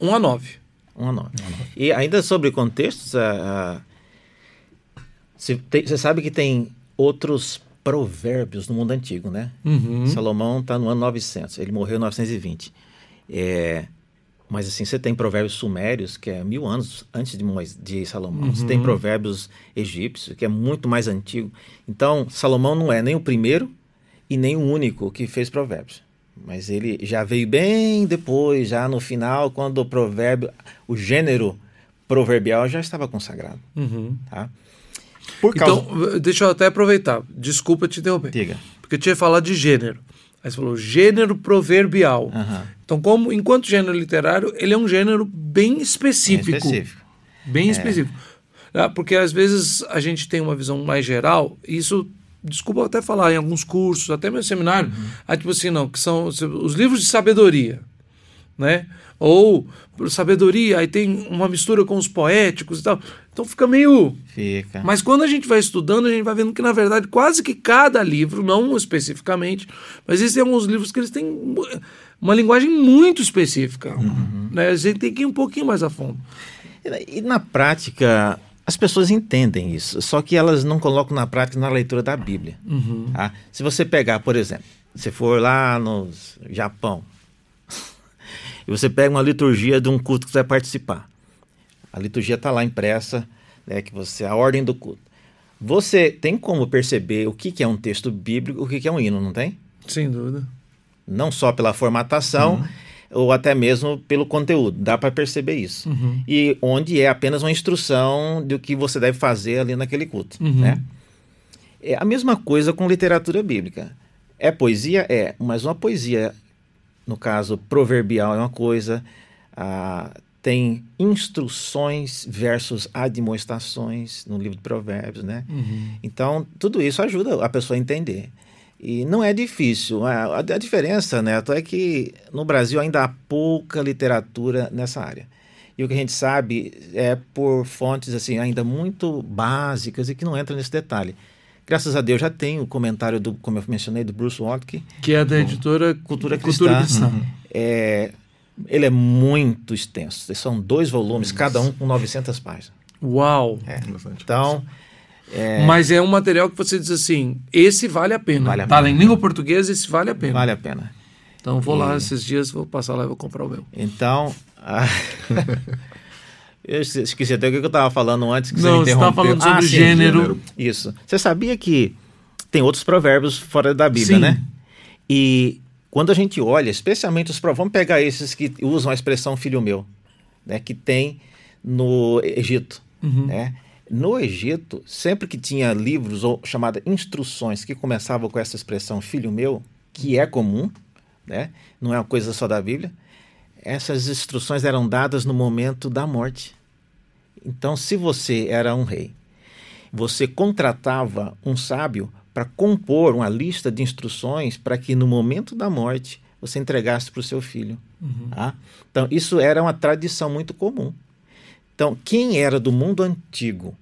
1 a 9. 1 a 9. E ainda sobre contextos, a, a você sabe que tem outros provérbios no mundo antigo, né? Uhum. Salomão está no ano 900, ele morreu em 920. É, mas assim, você tem provérbios sumérios, que é mil anos antes de, de Salomão. Uhum. Você tem provérbios egípcios, que é muito mais antigo. Então, Salomão não é nem o primeiro e nem o único que fez provérbios. Mas ele já veio bem depois, já no final, quando o provérbio, o gênero proverbial já estava consagrado. Uhum. Tá? Por causa... Então, deixa eu até aproveitar. Desculpa te interromper. Diga. Porque eu tinha falado de gênero. Aí você falou gênero proverbial. Uhum. Então, como enquanto gênero literário, ele é um gênero bem específico. Bem específico. Bem é. específico. Ah, porque às vezes a gente tem uma visão mais geral, e isso, desculpa até falar, em alguns cursos, até meu seminário, uhum. aí, tipo assim, não, que são os livros de sabedoria, né? Ou sabedoria, aí tem uma mistura com os poéticos e tal. Então fica meio. Fica. Mas quando a gente vai estudando, a gente vai vendo que, na verdade, quase que cada livro, não especificamente, mas existem alguns livros que eles têm uma linguagem muito específica. Uhum. Né? A gente tem que ir um pouquinho mais a fundo. E na prática, as pessoas entendem isso, só que elas não colocam na prática na leitura da Bíblia. Uhum. Tá? Se você pegar, por exemplo, se for lá no Japão, e você pega uma liturgia de um culto que você vai participar. A liturgia está lá impressa, né, que você a ordem do culto. Você tem como perceber o que, que é um texto bíblico, o que, que é um hino, não tem? Sem dúvida. Não só pela formatação, ou até mesmo pelo conteúdo. Dá para perceber isso. Uhum. E onde é apenas uma instrução do que você deve fazer ali naquele culto. Uhum. Né? É a mesma coisa com literatura bíblica. É poesia? É, mas uma poesia, no caso, proverbial é uma coisa, ah, tem instruções versus admoestações no livro de Provérbios, né? Uhum. Então, tudo isso ajuda a pessoa a entender. E não é difícil. A, a, diferença, Neto, é que no Brasil ainda há pouca literatura nessa área. E o que a gente sabe é por fontes assim ainda muito básicas e que não entram nesse detalhe. Graças a Deus já tem o comentário do, como eu mencionei, do Bruce Watke, Que é da editora Cultura Cultura Cristã. Cristã. É, ele é muito extenso. São dois volumes, cada um com 900 páginas. Uau! É. Bastante. Então, é, Mas é um material que você diz assim, esse vale a pena. Vale a tá pena. em língua portuguesa, esse vale a pena. vale a pena. Então vou lá esses dias, vou passar lá e vou comprar o meu. Então, a- *laughs* eu esque- esqueci até o que eu estava falando antes que Não, você você estava interrompeu. falando sobre Ah, o sim, gênero. Isso. Você sabia que tem outros provérbios fora da Bíblia, Sim. né? E quando a gente olha, especialmente os provérbios, vamos pegar esses que usam a expressão filho meu, né? Que tem no Egito, Uhum. né? No Egito, sempre que tinha livros ou chamada instruções que começavam com essa expressão filho meu, que é comum, né? Não é uma coisa só da Bíblia. Essas instruções eram dadas no momento da morte. Então, se você era um rei, você contratava um sábio para compor uma lista de instruções para que no momento da morte você entregasse para o seu filho. tá? Então, isso era uma tradição muito comum. Então, quem era do mundo antigo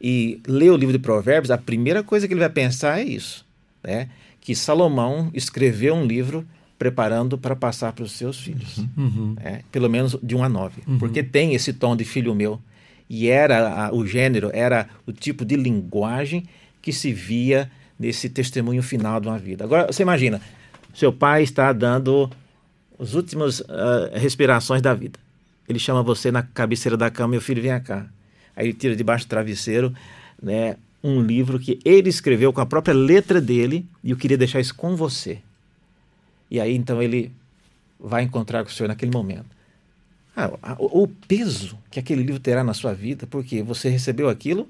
e lê o livro de Provérbios, a primeira coisa que ele vai pensar é isso, né? Que Salomão escreveu um livro preparando para passar para os seus filhos, Uhum. né? pelo menos de um a nove, porque tem esse tom de filho meu e era a- o gênero, era o tipo de linguagem que se via nesse testemunho final de uma vida. Agora, você imagina, seu pai está dando as últimas ah, respirações da vida. Ele chama você na cabeceira da cama, meu filho, vem cá. Aí ele tira debaixo do travesseiro né, um livro que ele escreveu com a própria letra dele e eu queria deixar isso com você. E aí então ele vai encontrar com o senhor naquele momento. Ah, o, o peso que aquele livro terá na sua vida, porque você recebeu aquilo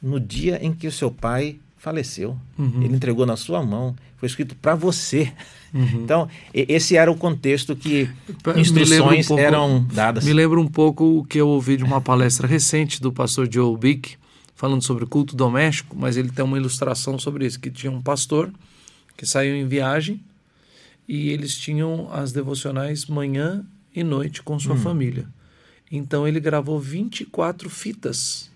no dia em que o seu pai faleceu. Uhum. Ele entregou na sua mão, foi escrito para você. Uhum. Então, esse era o contexto que lembra um instruções pouco- eram dadas. Me lembra um pouco o que eu ouvi de uma palestra recente do pastor Joe Bick, falando sobre culto doméstico, mas ele tem uma ilustração sobre isso, que tinha um pastor que saiu em viagem e eles tinham as devocionais manhã e noite com sua família. Então ele gravou 24 fitas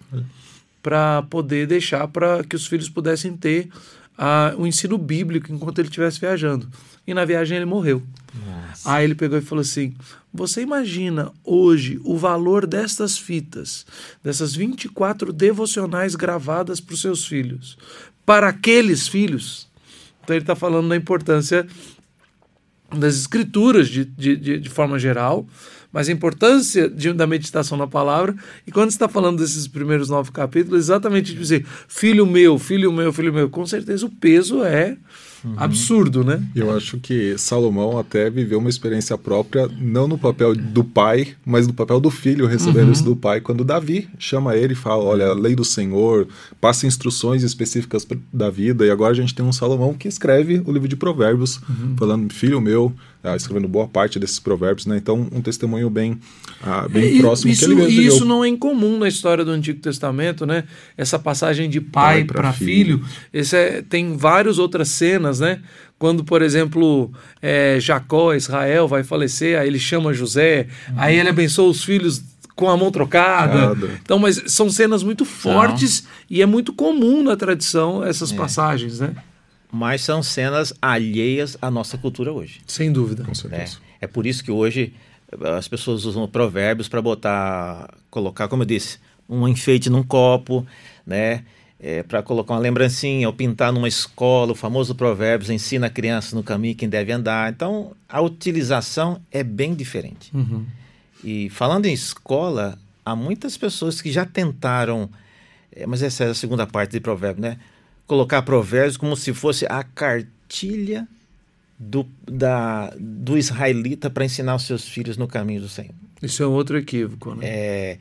para poder deixar para que os filhos pudessem ter o ensino bíblico enquanto ele estivesse viajando. E na viagem ele morreu. Aí ele pegou e falou assim: Você imagina hoje o valor destas fitas, dessas 24 devocionais gravadas para os seus filhos, para aqueles filhos? Então ele está falando da importância das escrituras de, de, de, de forma geral, mas a importância de, da meditação na palavra. E quando está falando desses primeiros nove capítulos, exatamente dizer filho meu, filho meu, filho meu, com certeza o peso é absurdo, né? Eu acho que Salomão até viveu uma experiência própria, não no papel do pai, mas no papel do filho, recebendo isso do pai. Quando Davi chama ele e fala: Olha, a lei do Senhor, passa instruções específicas da vida. E agora a gente tem um Salomão que escreve o livro de Provérbios, falando: Filho meu, ah, escrevendo boa parte desses provérbios, né? Então, um testemunho bem, ah, bem E próximo isso, que ele mesmo e isso não é incomum na história do Antigo Testamento, né? Essa passagem de pai Pai pra para filho. Esse é- tem várias outras cenas, né? Quando, por exemplo, é, Jacó, Israel, vai falecer, aí ele chama José, aí ele abençoa os filhos com a mão trocada. Trocada. Então, mas são cenas muito fortes e é muito comum na tradição essas passagens, né? Mas são cenas alheias à nossa cultura hoje. Sem dúvida. Com certeza. É por isso que hoje eh, as pessoas usam provérbios para botar, colocar, como eu disse, um enfeite num copo, né? para colocar uma lembrancinha, ou pintar numa escola, o famoso provérbios ensina a criança no caminho quem deve andar. Então, a utilização é bem diferente. E falando em escola, há muitas pessoas que já tentaram é, mas essa é a segunda parte de Provérbios, né? Colocar Provérbios como se fosse a cartilha do, da, do israelita para ensinar os seus filhos no caminho do Senhor. Isso é um outro equívoco, né? É,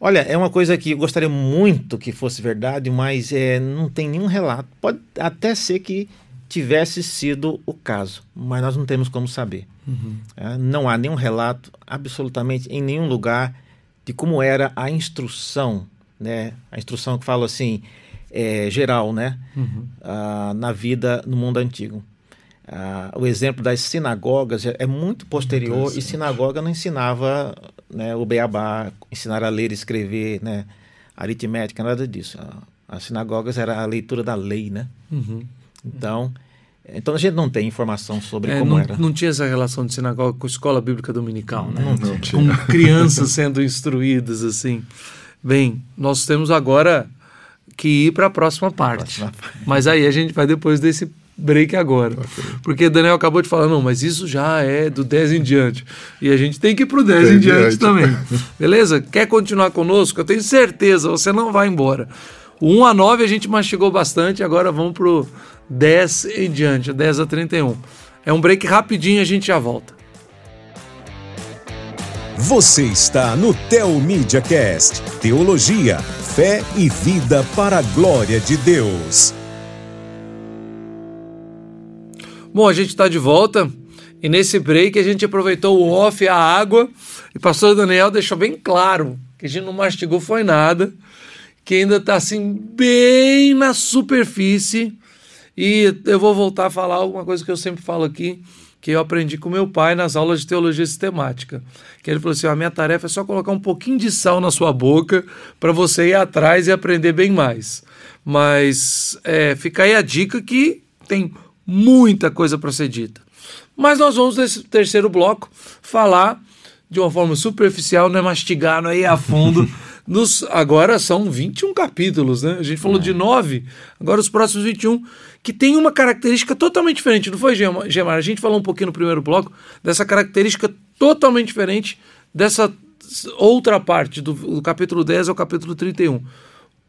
olha, é uma coisa que eu gostaria muito que fosse verdade, mas é, não tem nenhum relato. Pode até ser que tivesse sido o caso, mas nós não temos como saber. Uhum. É, não há nenhum relato, absolutamente em nenhum lugar, de como era a instrução, né? A instrução que fala assim, é, geral, né? Uhum. Ah, na vida no mundo antigo. Ah, o exemplo das sinagogas é, é muito posterior e sinagoga não ensinava né, o beabá, ensinar a ler e escrever, né, aritmética, nada disso. As sinagogas era a leitura da lei, né? Uhum. Então, então a gente não tem informação sobre é, como não, era. Não tinha essa relação de sinagoga com escola bíblica dominical, né? Não, não tinha. Com crianças sendo instruídas assim. Bem, nós temos agora que ir para a próxima parte. Mas aí a gente vai depois desse break agora. Okay. Porque Daniel acabou de falar, não, mas isso já é do 10 em diante. E a gente tem que ir pro 10 em diante, diante também. *laughs* Beleza? Quer continuar conosco? Eu tenho certeza, você não vai embora. O 1 a 9 a gente mastigou bastante, agora vamos pro 10 em diante, 10 a 31. É um break rapidinho, a gente já volta. Você está no Tel Media Cast, teologia, fé e vida para a glória de Deus. Bom, a gente está de volta e nesse break a gente aproveitou o off, a água, e o pastor Daniel deixou bem claro que a gente não mastigou foi nada, que ainda está assim bem na superfície. E eu vou voltar a falar alguma coisa que eu sempre falo aqui, que eu aprendi com meu pai nas aulas de teologia sistemática. Que ele falou assim: a minha tarefa é só colocar um pouquinho de sal na sua boca para você ir atrás e aprender bem mais. Mas é, fica aí a dica que tem muita coisa para ser dita. Mas nós vamos, nesse terceiro bloco, falar de uma forma superficial, não é mastigar, não é ir a fundo. *laughs* Nos, agora são 21 capítulos, né? A gente falou é. de 9, agora os próximos 21, que tem uma característica totalmente diferente, não foi, Gemar? A gente falou um pouquinho no primeiro bloco dessa característica totalmente diferente dessa outra parte, do, do capítulo 10 ao capítulo 31.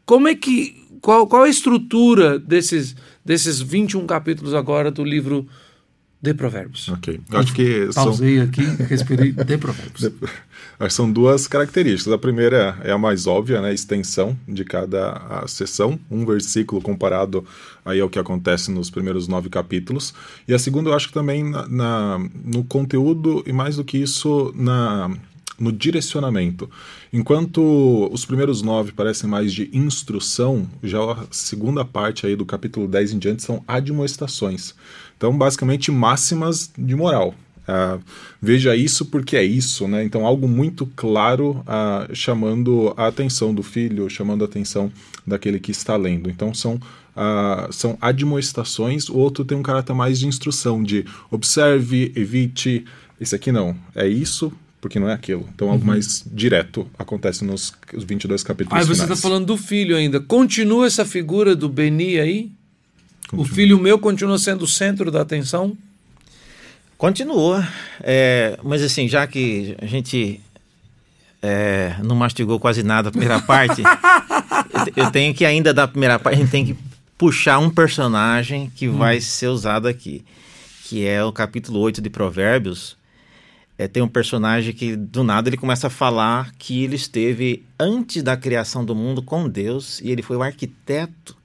Como é que. Qual, qual a estrutura desses desses 21 capítulos agora do livro de Provérbios. Ok. Eu acho que Pausei são... aqui, respirei de Provérbios. *laughs* são duas características. A primeira é a mais óbvia, né? Extensão de cada sessão, um versículo comparado aí ao que acontece nos primeiros nove capítulos. E a segunda, eu acho que também na, na no conteúdo e mais do que isso, na no direcionamento. Enquanto os primeiros nove parecem mais de instrução, já a segunda parte aí do capítulo 10 em diante são admoestações. Então, basicamente, máximas de moral. Uh, veja isso porque é isso, né? Então, algo muito claro uh, chamando a atenção do filho, chamando a atenção daquele que está lendo. Então, são, uh, são admoestações, o outro tem um caráter mais de instrução, de observe, evite. Esse aqui não. É isso, porque não é aquilo. Então algo uhum. mais direto acontece nos 22 capítulos Ah, você está falando do filho ainda. Continua essa figura do Beni aí? Continua. O filho meu continua sendo o centro da atenção? Continua. É, mas assim, já que a gente é, não mastigou quase nada a primeira parte, eu tenho que ainda da primeira parte, a gente tem que puxar um personagem que hum. vai ser usado aqui, que é o capítulo 8 de Provérbios, é, tem um personagem que do nada ele começa a falar que ele esteve antes da criação do mundo com Deus e ele foi o arquiteto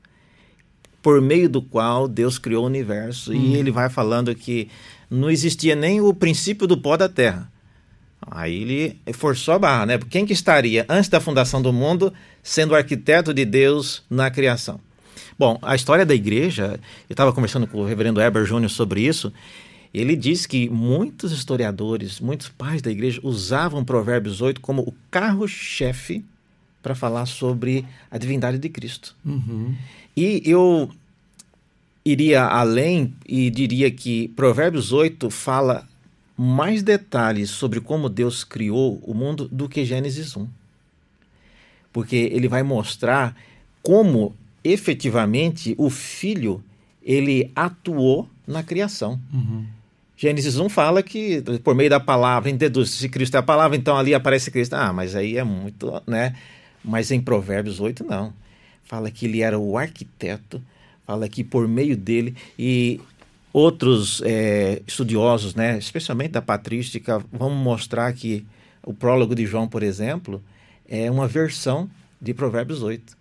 por meio do qual Deus criou o universo. Hum. E ele vai falando que não existia nem o princípio do pó da terra. Aí ele forçou a barra, né? Quem que estaria antes da fundação do mundo sendo o arquiteto de Deus na criação? Bom, a história da igreja, eu estava conversando com o reverendo Heber Júnior sobre isso, ele diz que muitos historiadores, muitos pais da igreja usavam Provérbios 8 como o carro-chefe para falar sobre a divindade de Cristo. Uhum. E eu iria além e diria que Provérbios 8 fala mais detalhes sobre como Deus criou o mundo do que Gênesis 1. Porque ele vai mostrar como efetivamente o filho ele atuou na criação. Uhum. Gênesis 1 fala que por meio da palavra, deduz, se Cristo é a palavra, então ali aparece Cristo. Ah, mas aí é muito, né? Mas em Provérbios 8 não. fala que ele era o arquiteto, fala que por meio dele e outros é, estudiosos, né, especialmente da patrística, vão mostrar que o prólogo de João, por exemplo, é uma versão de Provérbios 8.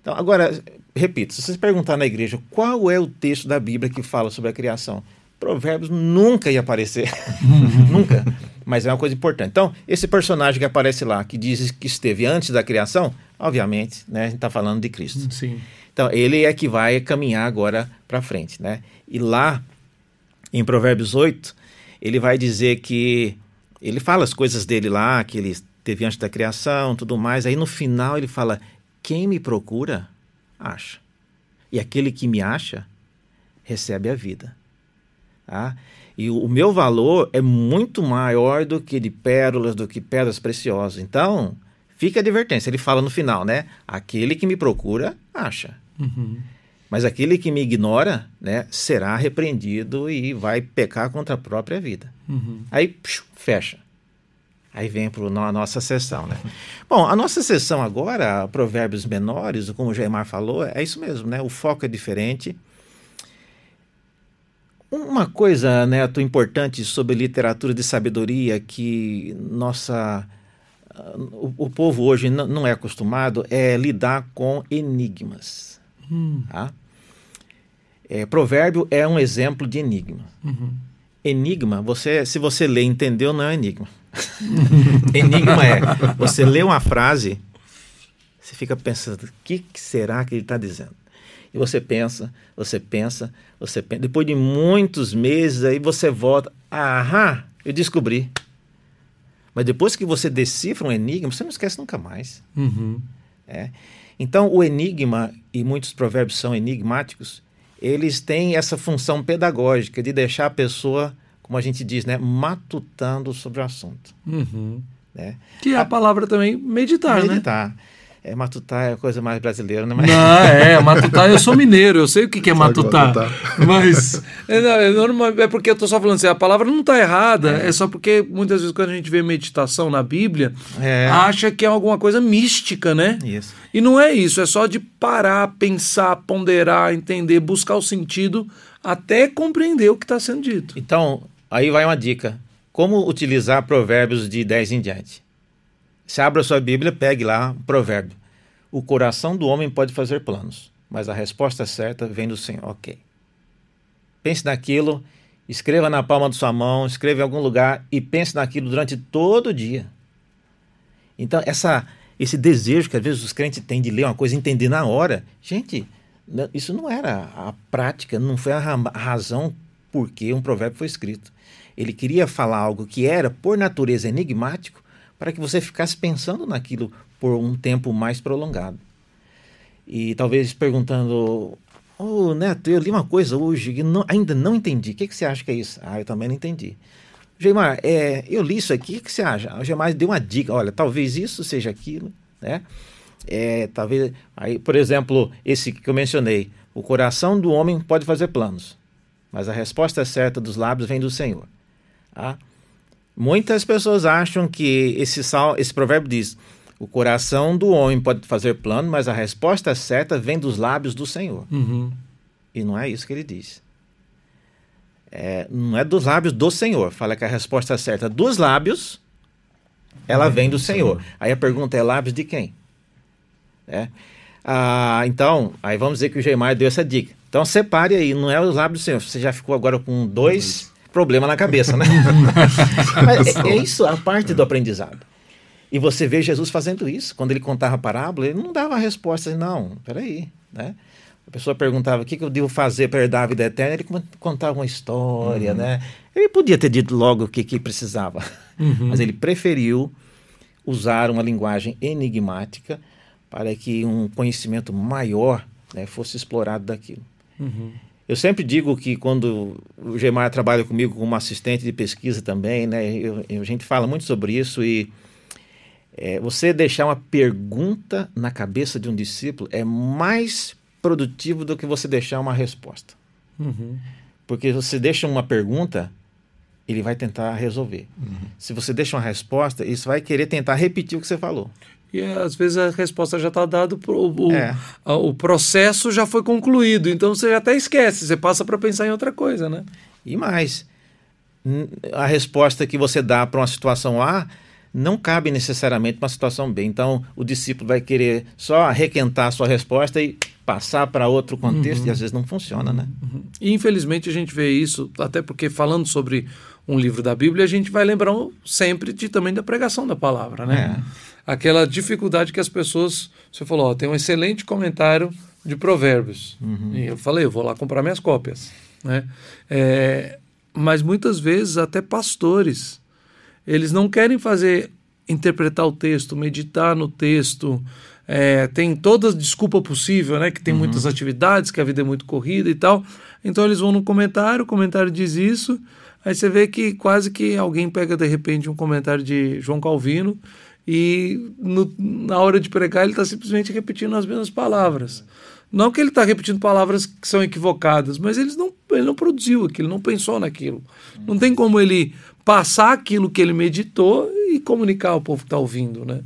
Então, agora, repito, se você perguntar na igreja qual é o texto da Bíblia que fala sobre a criação, Provérbios nunca ia aparecer. *laughs* nunca. Mas é uma coisa importante. Então, esse personagem que aparece lá, que diz que esteve antes da criação, obviamente, né, a gente está falando de Cristo. Sim. Então, ele é que vai caminhar agora para frente. Né? E lá, em Provérbios 8, ele vai dizer que. Ele fala as coisas dele lá, que ele teve antes da criação, tudo mais. Aí no final ele fala: Quem me procura, acha. E aquele que me acha, recebe a vida. Tá? E o, meu valor é muito maior do que de pérolas, do que pedras preciosas. Então, fica a advertência. Ele fala no final, né? Aquele que me procura, acha. Uhum. Mas aquele que me ignora, né, será repreendido e vai pecar contra a própria vida. Uhum. Aí, psiu, fecha. Aí vem para a nossa sessão, né? *laughs* Bom, a nossa sessão agora, provérbios menores, como o Jaimar falou, é isso mesmo, né? O foco é diferente. Uma coisa, Neto, importante sobre literatura de sabedoria que nossa o, o povo hoje não é acostumado é lidar com enigmas. Hum. Tá? É, provérbio é um exemplo de enigma. Uhum. Enigma, você, se você lê entendeu, não é enigma. *laughs* enigma é você lê uma frase, você fica pensando, o que, será que ele está dizendo? E você pensa, você pensa, você pensa. Depois de muitos meses, aí você volta. Aham, eu descobri. Mas depois que você decifra um enigma, você não esquece nunca mais. Uhum. É. Então, o enigma, e muitos provérbios são enigmáticos, eles têm essa função pedagógica de deixar a pessoa, como a gente diz, né, matutando sobre o assunto. Uhum. Né? Que é a palavra também meditar, meditar. né? Meditar. É, matutar é a coisa mais brasileira, né? Mas... Não, *laughs* é, matutar, eu sou mineiro, eu sei o que, que é matutar. matutar. Mas é, não, é, normal, é porque eu tô só falando assim, a palavra não está errada, é. é. só porque muitas vezes quando a gente vê meditação na Bíblia, É. acha que é alguma coisa mística, né? Isso. E não é isso, é só de parar, pensar, ponderar, entender, buscar o sentido até compreender o que está sendo dito. Então, aí vai uma dica. Como utilizar provérbios de 10 em diante? Você abre a sua Bíblia, pegue lá um provérbio. O coração do homem pode fazer planos, mas a resposta certa vem do Senhor. Ok. Pense naquilo, escreva na palma de sua mão, escreva em algum lugar e pense naquilo durante todo o dia. Então, essa, esse desejo que às vezes os crentes têm de ler uma coisa e entender na hora, gente, isso não era a prática, não foi a razão por que um provérbio foi escrito. Ele queria falar algo que era, por natureza, enigmático, para que você ficasse pensando naquilo por um tempo mais prolongado. E talvez perguntando, ô Neto, eu li uma coisa hoje que não- ainda não entendi. O que, que você acha que é isso? Ah, eu também não entendi. Geimar, é, eu li isso aqui, o que você acha? O Geimar deu uma dica, olha, talvez isso seja aquilo, né? É, talvez, aí, por exemplo, esse que eu mencionei, o coração do homem pode fazer planos, mas a resposta certa dos lábios vem do Senhor. Tá? Muitas pessoas acham que esse, sal, esse provérbio diz: o coração do homem pode fazer plano, mas a resposta certa vem dos lábios do Senhor. Uhum. E não é isso que ele diz. É, não é dos lábios do Senhor. Fala que a resposta certa dos lábios, ela vem do Senhor. Aí a pergunta é: lábios de quem? É. Ah, então, aí vamos dizer que o Geimar deu essa dica. Então separe aí, não é os lábios do Senhor. Você já ficou agora com dois problemas na cabeça, né? *laughs* Mas é, é isso a parte do aprendizado. E você vê Jesus fazendo isso. Quando ele contava a parábola, ele não dava a resposta. Não, peraí, né? A pessoa perguntava o que, que eu devo fazer para herdar a vida eterna, ele con- contava uma história, né? Ele podia ter dito logo o que, que precisava, mas ele preferiu usar uma linguagem enigmática para que um conhecimento maior né, fosse explorado daquilo. Eu sempre digo que quando o Gemar trabalha comigo como assistente de pesquisa também, né, eu- eu- a gente fala muito sobre isso e é, você deixar uma pergunta na cabeça de um discípulo é mais produtivo do que você deixar uma resposta. Uhum. Porque você deixa uma pergunta, ele vai tentar resolver. Uhum. Se você deixa uma resposta, isso vai querer tentar repetir o que você falou. E às vezes a resposta já está dada, o, é. o processo já foi concluído, então você já até esquece, você passa para pensar em outra coisa, né? E mais, a resposta que você dá para uma situação A não cabe necessariamente para uma situação B. Então, o discípulo vai querer só requentar a sua resposta e passar para outro contexto, uhum. e às vezes não funciona, né? Uhum. E, infelizmente, a gente vê isso, até porque falando sobre um livro da Bíblia, a gente vai lembrar sempre de, também da pregação da palavra, né? É. Aquela dificuldade que as pessoas... Você falou, ó, tem um excelente comentário de provérbios. Uhum. E eu falei, eu vou lá comprar minhas cópias, né? É, mas muitas vezes até pastores eles não querem fazer interpretar o texto, meditar no texto. É, tem toda a desculpa possível, né? Que tem uhum. muitas atividades, que a vida é muito corrida e tal. Então eles vão no comentário, o comentário diz isso. Aí você vê que quase que alguém pega de repente um comentário de João Calvino e no, na hora de pregar ele está simplesmente repetindo as mesmas palavras. Não que ele está repetindo palavras que são equivocadas, mas eles não, ele não produziu aquilo, não pensou naquilo. Não tem como ele passar aquilo que ele meditou e comunicar ao povo que está ouvindo, né?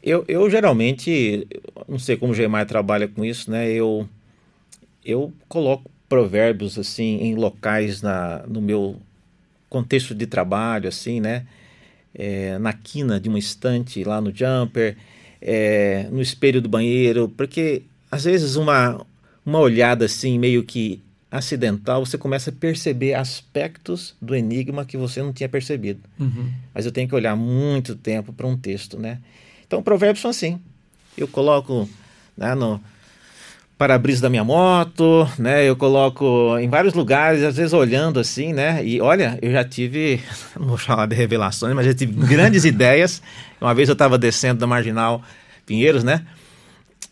Eu, eu geralmente, não sei como o Gemar trabalha com isso, né? Eu, eu coloco provérbios assim em locais na, no meu contexto de trabalho, assim, né? É, na quina de uma estante lá no jumper, é, no espelho do banheiro, porque às vezes uma, uma olhada assim meio que acidental, você começa a perceber aspectos do enigma que você não tinha percebido. Uhum. Mas eu tenho que olhar muito tempo para um texto, né? Então, provérbios são assim. Eu coloco né, no para-brisa da minha moto, né? Eu coloco em vários lugares, às vezes olhando assim, né? E olha, eu já tive, *laughs* não vou falar de revelações, mas já tive grandes *laughs* ideias. Uma vez eu estava descendo da Marginal Pinheiros, né?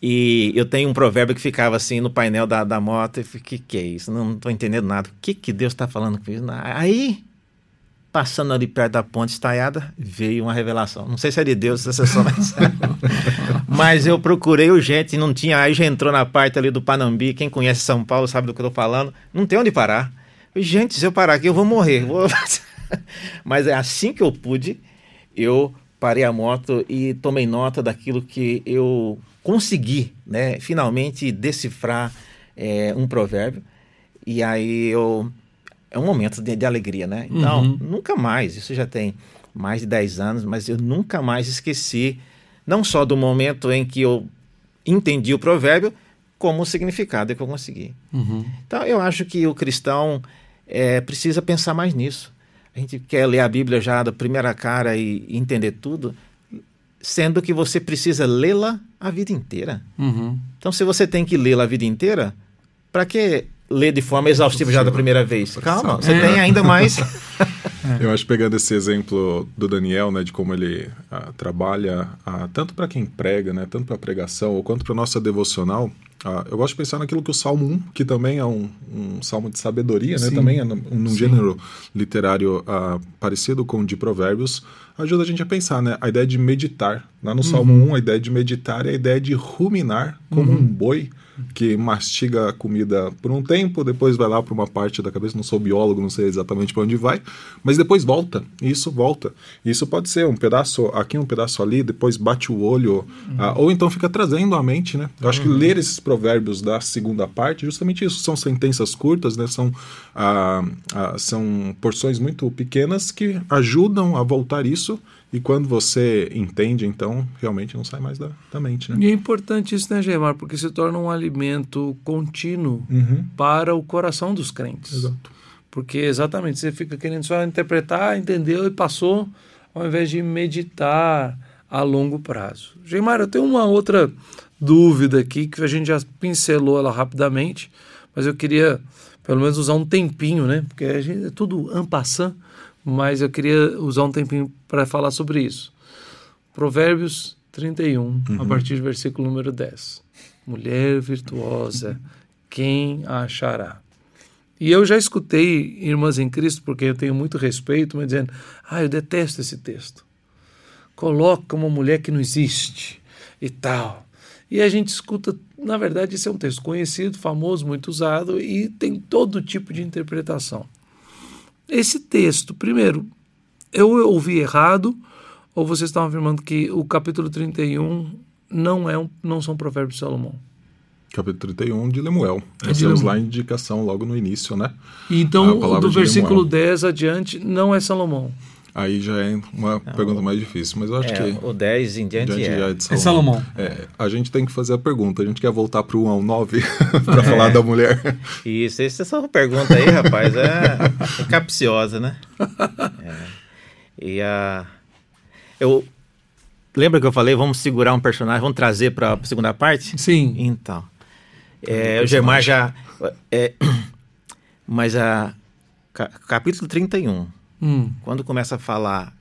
E eu tenho um provérbio que ficava assim no painel da, da moto. E falei, que que é isso? Não, estou entendendo nada. O que, que Deus está falando com isso? Aí, passando ali perto da ponte estaiada, veio uma revelação. Não sei se é de Deus, se é só *laughs* Mas eu procurei urgente, não tinha. Aí já entrou na parte ali do Panambi. Quem conhece São Paulo sabe do que eu estou falando. Não tem onde parar. Gente, se eu parar aqui, eu vou morrer. Vou... *laughs* Mas é assim que eu pude, eu parei a moto e tomei nota daquilo que eu consegui, né, finalmente decifrar é, um provérbio. E aí eu é um momento de, de alegria, né? Então, uhum. nunca mais, isso já tem mais de 10 anos, mas eu nunca mais esqueci não só do momento em que eu entendi o provérbio, como o significado que eu consegui. Uhum. Então, eu acho que o cristão é, precisa pensar mais nisso. A gente quer ler a Bíblia já da primeira cara e entender tudo, sendo que você precisa lê-la a vida inteira. Uhum. Então, se você tem que lê-la a vida inteira, para que ler de forma exaustiva já da primeira vez? Calma, você é. tem ainda mais. *laughs* Eu acho pegando esse exemplo do Daniel, né, de como ele ah, trabalha ah, tanto para quem prega, né, tanto para pregação, ou quanto para nossa devocional, ah, eu gosto de pensar naquilo que o Salmo 1, que também é um, um salmo de sabedoria, né? também é num, num gênero literário parecido com o de Provérbios, ajuda a gente a pensar, né? A ideia de meditar. Lá no uhum. Salmo 1, a ideia de meditar é a ideia de ruminar como uhum. um boi que mastiga a comida por um tempo, depois vai lá para uma parte da cabeça, não sou biólogo, não sei exatamente para onde vai, mas depois volta, e isso volta. Isso pode ser um pedaço aqui, um pedaço ali, depois bate o olho, uhum. uh, ou então fica trazendo à mente, né? Eu acho uhum. que ler esses provérbios da segunda parte, justamente isso, são sentenças curtas, né? São, uh, uh, são porções muito pequenas que ajudam a voltar isso e quando você entende, então, realmente não sai mais da, da mente. Né? E é importante isso, né, Gemar? Porque se torna um alimento contínuo uhum. para o coração dos crentes. Exato. Porque exatamente, você fica querendo só interpretar, entendeu e passou, ao invés de meditar a longo prazo. Gemar, eu tenho uma outra dúvida aqui que a gente já pincelou ela rapidamente, mas eu queria pelo menos usar um tempinho, né? Porque a gente é tudo ampassant mas eu queria usar um tempinho para falar sobre isso. Provérbios 31, uhum. a partir do versículo número 10. Mulher virtuosa, quem a achará? E eu já escutei irmãs em Cristo, porque eu tenho muito respeito, me dizendo: ah, eu detesto esse texto. Coloca uma mulher que não existe e tal. E a gente escuta, na verdade, esse é um texto conhecido, famoso, muito usado e tem todo tipo de interpretação. Esse texto, primeiro, eu ouvi errado ou vocês estão afirmando que o capítulo 31 não, é um, não são provérbios de Salomão? Capítulo 31 de Lemuel. É de temos Lemuel. lá a indicação logo no início, né? Então, do versículo Lemuel. 10 adiante, não é Salomão. Aí já é uma pergunta mais difícil, mas eu acho É, que o 10 em diante diante é. é de É Salomão. É, a gente tem que fazer a pergunta. A gente quer voltar para o 1 ao 9 *laughs* para É. falar da mulher. Isso, essa é só uma pergunta aí, rapaz. É, é *laughs* capciosa, né? É. E a. Eu. Lembra que eu falei, vamos segurar um personagem, vamos trazer para a segunda parte? Sim. Então. É, o Germar já. é, *clears throat* mas a. ca- Capítulo 31, Hum. quando começa a falar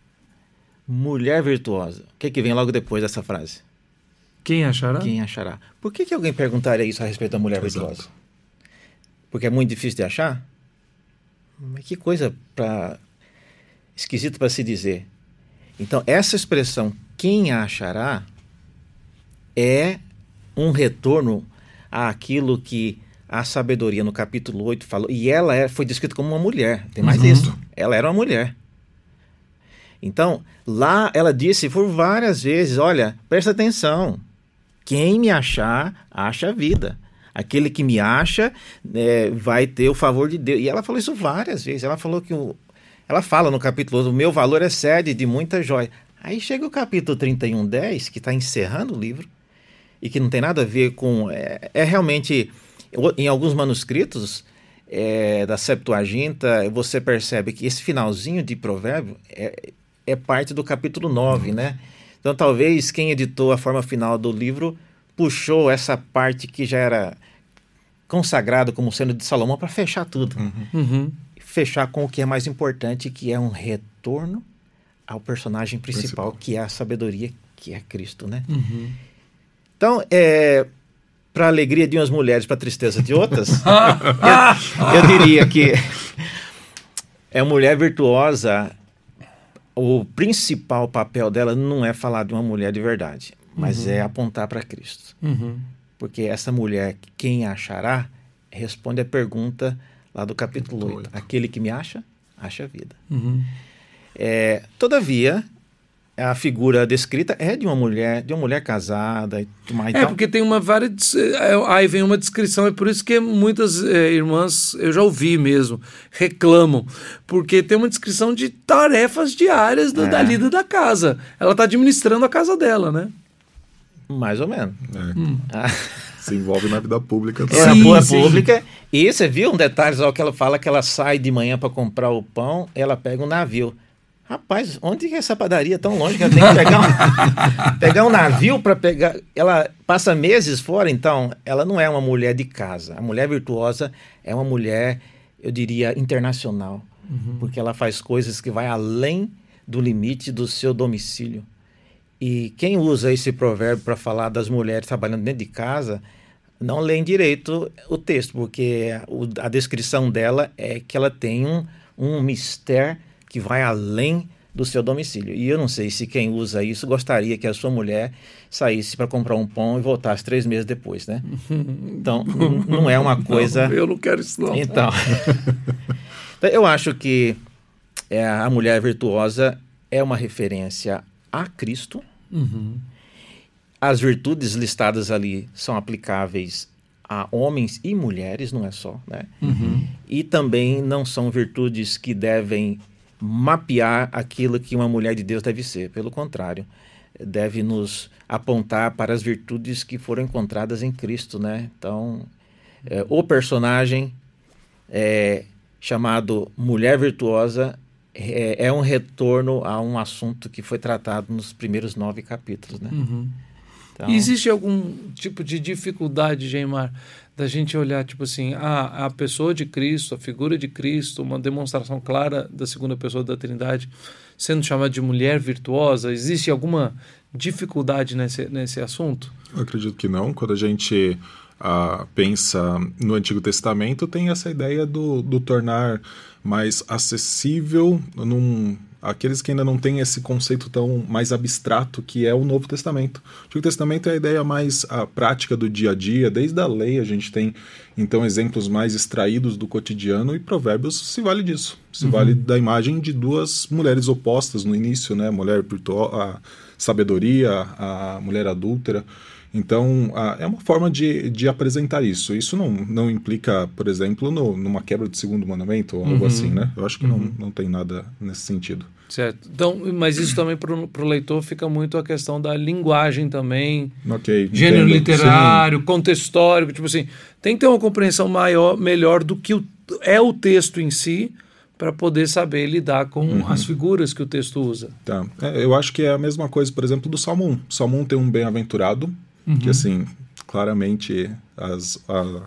mulher virtuosa, o que, que vem logo depois dessa frase? Quem achará? Quem achará? Por que, que alguém perguntaria isso a respeito da mulher Exato. virtuosa? Porque é muito difícil de achar? Mas que coisa para esquisito para se dizer. Então, essa expressão quem achará é um retorno àquilo que a sabedoria no capítulo 8 falou. E ela é, foi descrita como uma mulher. Tem mais isso. Ela era uma mulher. Então, lá ela disse por várias vezes: olha, presta atenção. Quem me achar, acha a vida. Aquele que me acha é, vai ter o favor de Deus. E ela falou isso várias vezes. Ela falou que o. Ela fala no capítulo 8, o meu valor é sede de muita joia. Aí chega o capítulo 31, 10, que está encerrando o livro, e que não tem nada a ver com. É, é realmente. Em alguns manuscritos é, da Septuaginta, você percebe que esse finalzinho de provérbio é, é parte do capítulo 9, né? Então, talvez quem editou a forma final do livro puxou essa parte que já era consagrada como sendo de Salomão para fechar tudo. Uhum. Fechar com o que é mais importante, que é um retorno ao personagem principal, Principal. que é a sabedoria, que é Cristo, né? Uhum. Então, é, para alegria de umas mulheres, para tristeza de outras, *laughs* eu, eu diria que é uma mulher virtuosa. O principal papel dela não é falar de uma mulher de verdade, mas é apontar para Cristo. Uhum. Porque essa mulher, quem a achará, responde a pergunta lá do capítulo Capítulo 8. oito. Aquele que me acha, acha a vida. Uhum. É, todavia, a figura descrita é de uma mulher, de uma mulher casada e tudo mais. É, Então, porque tem uma várias. é, Aí vem uma descrição, é por isso que muitas é, irmãs, eu já ouvi mesmo, reclamam. Porque tem uma descrição de tarefas diárias da, É. da lida da casa. Ela está administrando a casa dela, né? Mais ou menos. É, Hum. Ah, *laughs* se envolve na vida pública é também. na Sim, boa sim. pública. E você viu um detalhe só que ela fala que ela sai de manhã para comprar o pão, ela pega um navio. Rapaz, onde que é essa padaria tão longe que ela tem que pegar um, *laughs* pegar um navio para pegar. Ela passa meses fora, então ela não é uma mulher de casa. A mulher virtuosa é uma mulher, eu diria, internacional, porque ela faz coisas que vai além do limite do seu domicílio. E quem usa esse provérbio para falar das mulheres trabalhando dentro de casa não lê direito o texto, porque a descrição dela é que ela tem um, um mistério que vai além do seu domicílio. E eu não sei se quem usa isso gostaria que a sua mulher saísse para comprar um pão e voltasse três meses depois, né? *laughs* Então, não é uma coisa. Não, *laughs* eu não quero isso, não. Então, Então, eu acho que é, a mulher virtuosa é uma referência a Cristo. Uhum. As virtudes listadas ali são aplicáveis a homens e mulheres, não é só, né? Uhum. E também não são virtudes que devem mapear aquilo que uma mulher de Deus deve ser. Pelo contrário, deve nos apontar para as virtudes que foram encontradas em Cristo, né? Então, é, o personagem é, chamado Mulher Virtuosa é, é um retorno a um assunto que foi tratado nos primeiros nove capítulos, né? Uhum. Então, existe algum tipo de dificuldade, Geimar, da gente olhar, tipo assim, a, a pessoa de Cristo, a figura de Cristo, uma demonstração clara da segunda pessoa da Trindade, sendo chamada de mulher virtuosa? Existe alguma dificuldade nesse, nesse assunto? Eu acredito que não. Quando a gente ah, pensa no Antigo Testamento, tem essa ideia do, do tornar mais acessível num aqueles que ainda não têm esse conceito tão mais abstrato que é o Novo Testamento. O Antigo Testamento é a ideia mais a prática do dia a dia, desde a lei a gente tem então exemplos mais extraídos do cotidiano e Provérbios se vale disso. Se uhum. vale da imagem de duas mulheres opostas no início, né? Mulher a sabedoria, a mulher adúltera. Então, a, é uma forma de, de apresentar isso. Isso não, não implica, por exemplo, no, numa quebra de segundo mandamento ou algo uhum. assim, né? Eu acho que uhum. não, não tem nada nesse sentido. Certo. Então, mas isso também para o leitor fica muito a questão da linguagem também. Ok. Gênero entendo. literário, Sim. contexto histórico. Tipo assim, tem que ter uma compreensão maior, melhor do que o, é o texto em si para poder saber lidar com uhum. as figuras que o texto usa. Tá. É, eu acho que é a mesma coisa, por exemplo, do Salmo 1. O Salmo 1 tem um bem-aventurado, uhum. que assim, claramente as, a,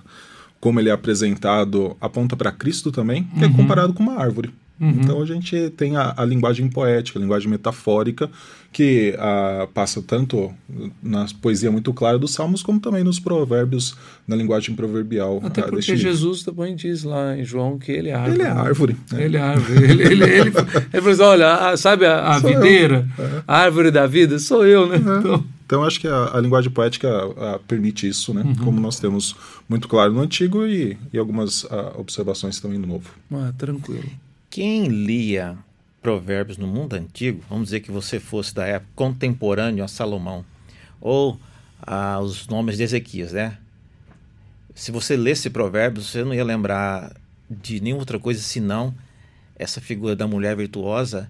como ele é apresentado aponta para Cristo também, que é uhum. é comparado com uma árvore. Uhum. Então a gente tem a, a, linguagem poética, a linguagem metafórica, que a, passa tanto na poesia muito clara dos Salmos, como também nos provérbios, na linguagem proverbial. Até ah, porque Jesus também diz lá em João que ele é árvore. Ele é árvore. Né? Ele é árvore. ele, ele, ele, ele, falou assim, olha, sabe a, a videira, é. a árvore da vida? Sou eu, né? É. Então... Então, acho que a, a linguagem poética a, permite isso, né? Uhum. Como nós temos muito claro no Antigo e, e algumas a, observações também no Novo. Ah, tranquilo. Quem lia Provérbios no mundo antigo, vamos dizer que você fosse da época contemporâneo a Salomão, ou ah, os nomes de Ezequias, né? Se você lesse Provérbios, você não ia lembrar de nenhuma outra coisa senão essa figura da mulher virtuosa.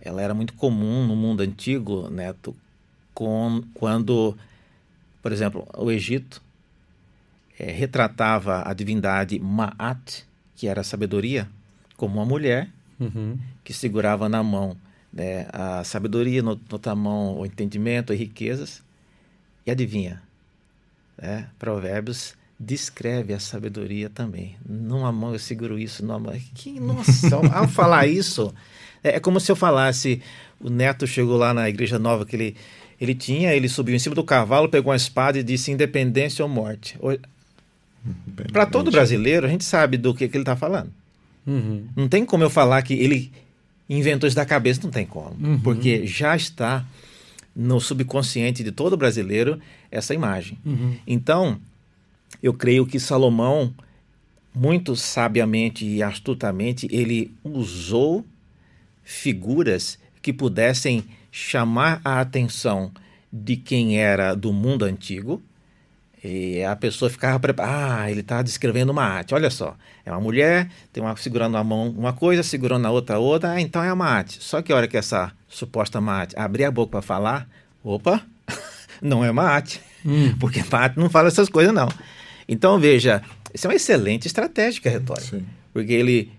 Ela era muito comum no mundo antigo, Neto, com, quando, por exemplo, o Egito é, retratava a divindade Ma'at, que era a sabedoria, como uma mulher uhum. que segurava na mão né, a sabedoria, no, outra mão o entendimento e riquezas. E adivinha? Né, provérbios descreve a sabedoria também. Numa mão eu seguro isso, numa mão. Que, nossa, *laughs* ao falar isso, é, é, como se eu falasse: o neto chegou lá na igreja nova que ele, ele tinha, ele subiu em cima do cavalo, pegou uma espada e disse independência ou morte. Para todo brasileiro, a gente sabe do que, que ele está falando. Uhum. Não tem como eu falar que ele inventou isso da cabeça, não tem como. Uhum. Porque já está no subconsciente de todo brasileiro essa imagem. Uhum. Então, eu creio que Salomão, muito sabiamente e astutamente, ele usou figuras que pudessem chamar a atenção de quem era do mundo antigo e a pessoa ficava preparada. Ah, ele está descrevendo uma arte. Olha só. É uma mulher, tem uma segurando a mão uma coisa, segurando a outra outra. Ah, então é uma arte. Só que a hora que essa suposta mate abrir a boca para falar, opa, *laughs* não é uma arte. Hum. *laughs* Porque mate não fala essas coisas, não. Então, veja, isso é uma excelente estratégia retórica. Sim. Porque ele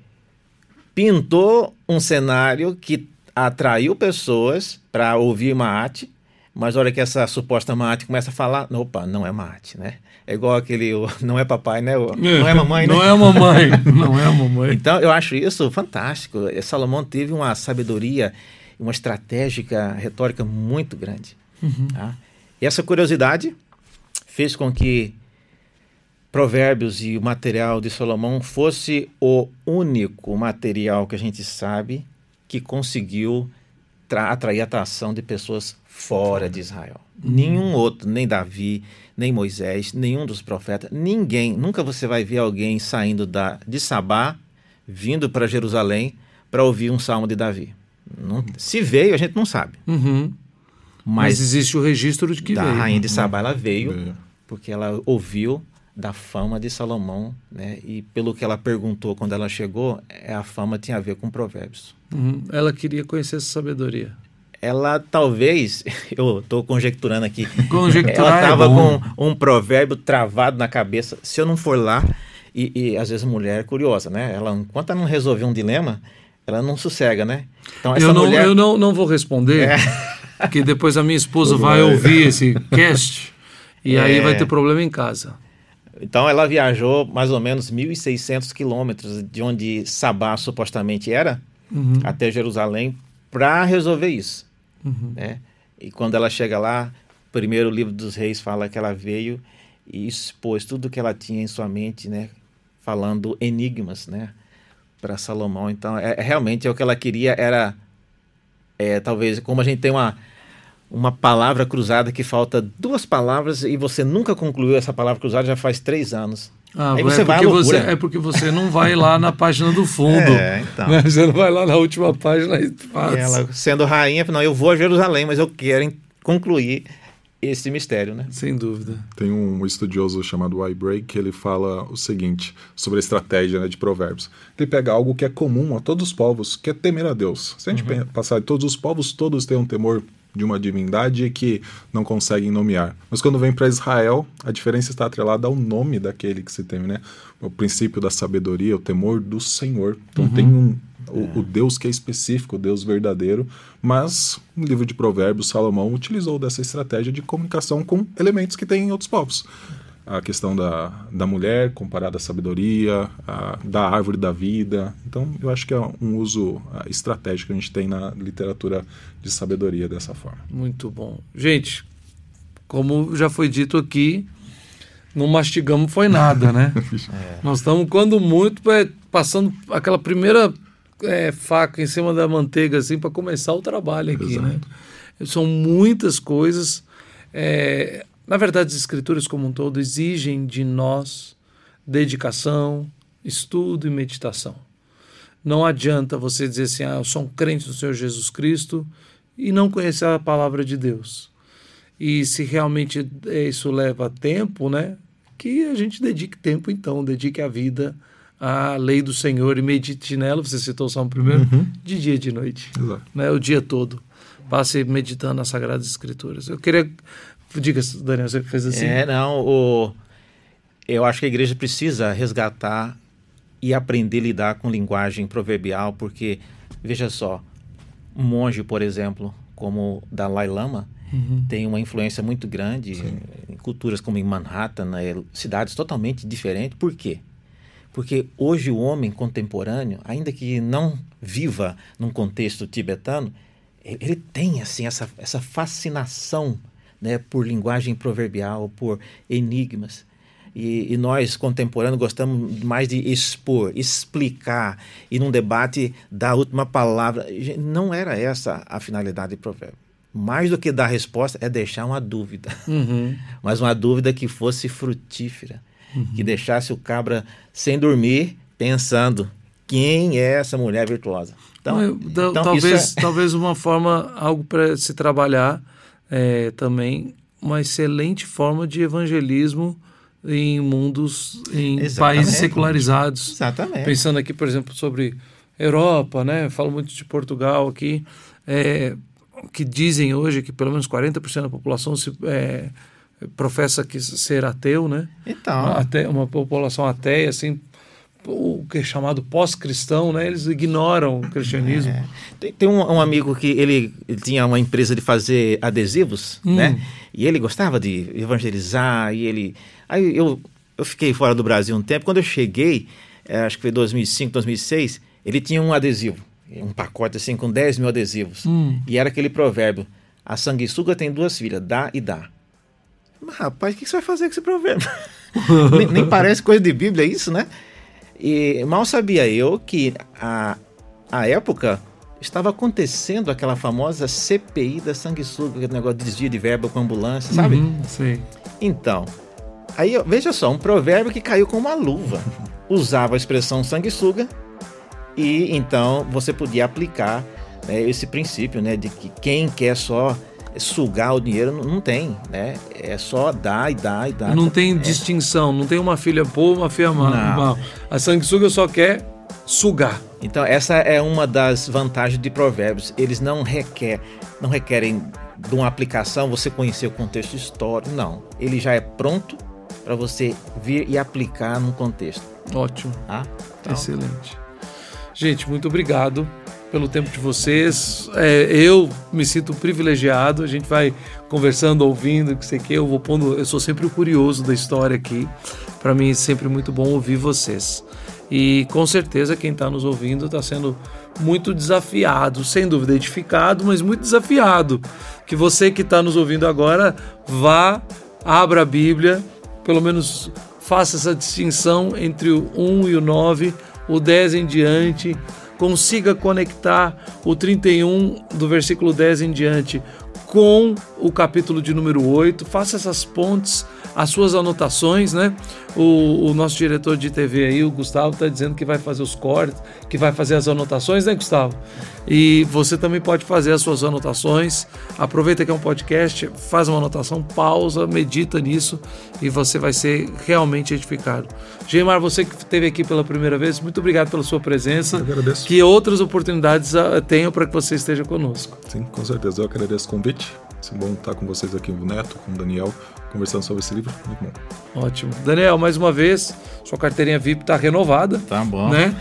pintou um cenário que atraiu pessoas para ouvir uma arte mas a hora que essa suposta mate começa a falar, opa, não é mate, né? É igual aquele, o, *laughs* não é papai, né? O, não é mamãe, né? Não é mamãe, *laughs* não é mamãe. então, eu acho isso fantástico. Salomão teve uma sabedoria, uma estratégica retórica muito grande. Uhum. Tá? E essa curiosidade fez com que Provérbios e o material de Salomão fosse o único material que a gente sabe que conseguiu atrair a atração de pessoas fora de Israel. Nenhum outro, nem Davi, nem Moisés, nenhum dos profetas, ninguém, nunca você vai ver alguém saindo da, de Sabá, vindo para Jerusalém para ouvir um salmo de Davi. Não, se veio, a gente não sabe. Uhum. Mas, Mas, existe o registro de que da veio. Rainha de Sabá, ela veio porque ela ouviu da fama de Salomão, né? E pelo que ela perguntou quando ela chegou, é, a fama tinha a ver com provérbios. Uhum. Ela queria conhecer essa sabedoria ela talvez, *laughs* eu estou conjecturando aqui, Conjecturar ela estava é com um provérbio travado na cabeça. Se eu não for lá, e, e, às vezes a mulher é curiosa, né? Ela, enquanto ela não resolver um dilema, ela não sossega, né? Então, essa eu não, mulher... eu não, não vou responder, é. *laughs* porque depois a minha esposa vai ouvir esse cast e *laughs* é. aí vai ter problema em casa. Então ela viajou mais ou menos 1.600 quilômetros de onde Sabá supostamente era, uhum. até Jerusalém, para resolver isso. Uhum. Né? E quando ela chega lá, o primeiro livro dos reis fala que ela veio e expôs tudo que ela tinha em sua mente, né? falando enigmas né? para Salomão. Então, é, é, realmente é o que ela queria era é, talvez, como a gente tem uma, uma palavra cruzada que falta duas palavras e você nunca concluiu essa palavra cruzada já faz três anos. Ah, Aí você é, vai você, é porque você não vai lá na página do fundo. É, então. Né? *laughs* Você não vai lá na última página e faz. E ela, sendo rainha, não, eu vou a Jerusalém, mas eu quero concluir esse mistério, né? Sem dúvida. Tem um estudioso chamado Break que ele fala o seguinte sobre a estratégia né, de provérbios. Ele pega algo que é comum a todos os povos, que é temer a Deus. Se a gente uhum. passar todos os povos, todos têm um temor de uma divindade que não conseguem nomear. Mas quando vem para Israel, a diferença está atrelada ao nome daquele que se teme, né? O princípio da sabedoria, o temor do Senhor. Então uhum. tem um, o, o, Deus que é específico, o Deus verdadeiro, mas no livro de Provérbios, Salomão utilizou dessa estratégia de comunicação com elementos que tem em outros povos a questão da, da mulher comparada à sabedoria, a, da árvore da vida. Então, eu acho que é um uso estratégico que a gente tem na literatura de sabedoria dessa forma. Muito bom. Gente, como já foi dito aqui, não mastigamos foi nada, né? *laughs* é. Nós estamos, quando muito, é, passando aquela primeira é, faca em cima da manteiga, assim, para começar o trabalho aqui, né? Exato. né? São muitas coisas. É, na verdade, as escrituras como um todo exigem de nós dedicação, estudo e meditação. Não adianta você dizer assim, ah, eu sou um crente do Senhor Jesus Cristo e não conhecer a palavra de Deus. E se realmente isso leva tempo, né? Que a gente dedique tempo, então, dedique a vida à lei do Senhor e medite nela. Você citou o Salmo primeiro, uhum. de dia e de noite, Exato. né? O dia todo. Passe meditando nas Sagradas Escrituras. Eu queria Diga, Daniel, você fez assim. É, não, o... eu acho que a igreja precisa resgatar e aprender a lidar com linguagem proverbial, porque, veja só, um monge, por exemplo, como Dalai Lama, uhum. tem uma influência muito grande Sim. em culturas como em Manhattan, né, cidades totalmente diferentes. Por quê? Porque hoje o homem contemporâneo, ainda que não viva num contexto tibetano, ele tem assim essa, essa fascinação né, por linguagem proverbial, por enigmas. E, e, nós, contemporâneos, gostamos mais de expor, explicar, e num debate dar a última palavra. Não era essa a finalidade do provérbio. Mais do que dar resposta, é deixar uma dúvida. Uhum. *laughs* Mas uma dúvida que fosse frutífera, uhum. que deixasse o cabra sem dormir, pensando: quem é essa mulher virtuosa? Então, então talvez, é... talvez uma forma, algo para se trabalhar é, também uma excelente forma de evangelismo em mundos, em Exatamente. países secularizados. Exatamente. Pensando aqui, por exemplo, sobre Europa, né? Falo muito de Portugal aqui, é, que dizem hoje que pelo menos 40% da população se, é, professa que ser ateu, né? Então. Uma, uma população ateia, assim, o que é chamado pós-cristão, né? Eles ignoram o cristianismo. É. Tem, tem um, um, amigo que ele, ele, tinha uma empresa de fazer adesivos, hum. né? E ele gostava de evangelizar e ele... Aí eu, eu fiquei fora do Brasil um tempo. Quando eu cheguei, é, acho que foi 2005, 2006, ele tinha um adesivo, um pacote assim com 10 mil adesivos. Hum. E era aquele provérbio, a sanguessuga tem duas filhas, dá e dá. Mas, rapaz, o que você vai fazer com esse provérbio? *laughs* nem, nem parece coisa de Bíblia isso, né? E mal sabia eu que a, a época estava acontecendo aquela famosa CPI da sanguessuga, aquele negócio de desvio de verba com ambulância, sabe? Uhum, sim. Então, aí veja só, um provérbio que caiu com uma luva. *laughs* Usava a expressão sanguessuga e então você podia aplicar né, esse princípio, né, de que quem quer só sugar o dinheiro não tem, né? É só dar e dar e dar. Não tem é. distinção, não tem uma filha boa, uma filha má. A sanguessuga só quer sugar. Então essa é uma das vantagens de provérbios. Eles não requer, não requerem de uma aplicação você conhecer o contexto histórico, não. Ele já é pronto para você vir e aplicar no contexto. Ótimo. Ah, então. Excelente. Gente, muito obrigado pelo tempo de vocês. É, eu me sinto privilegiado. A gente vai conversando, ouvindo, que sei que eu vou pondo. Eu sou sempre o curioso da história aqui. Para mim é sempre muito bom ouvir vocês. E com certeza quem está nos ouvindo está sendo muito desafiado, sem dúvida edificado, mas muito desafiado. Que você que está nos ouvindo agora vá, abra a Bíblia, pelo menos faça essa distinção entre o 1 e o 9, o 10 em diante, consiga conectar o 31 do versículo 10 em diante com o capítulo de número 8, faça essas pontes, as suas anotações, né? O, o nosso diretor de TV aí, o Gustavo, está dizendo que vai fazer os cortes, que vai fazer as anotações, né, Gustavo? E você também pode fazer as suas anotações. Aproveita que é um podcast, faz uma anotação, pausa, medita nisso e você vai ser realmente edificado. Geimar, você que esteve aqui pela primeira vez, muito obrigado pela sua presença. Eu agradeço. Que outras oportunidades uh, tenham para que você esteja conosco. Sim, com certeza. Eu agradeço o convite. É bom estar com vocês aqui, o Neto, com o Daniel, conversando sobre esse livro. Muito bom. Ótimo. Daniel, mais uma vez, sua carteirinha VIP está renovada. Tá bom. Né?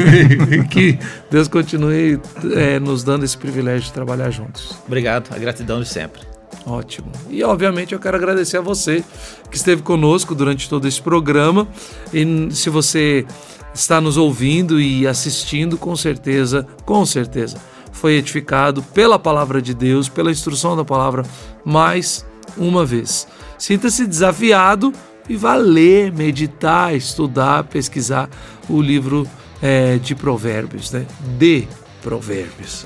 *laughs* que Deus continue é, nos dando esse privilégio de trabalhar juntos. Obrigado, a gratidão de sempre. Ótimo. E obviamente eu quero agradecer a você que esteve conosco durante todo esse programa. E se você está nos ouvindo e assistindo, com certeza, com certeza, foi edificado pela palavra de Deus, pela instrução da palavra, mais uma vez. Sinta-se desafiado e vá ler, meditar, estudar, pesquisar o livro é, de Provérbios, né? De Provérbios.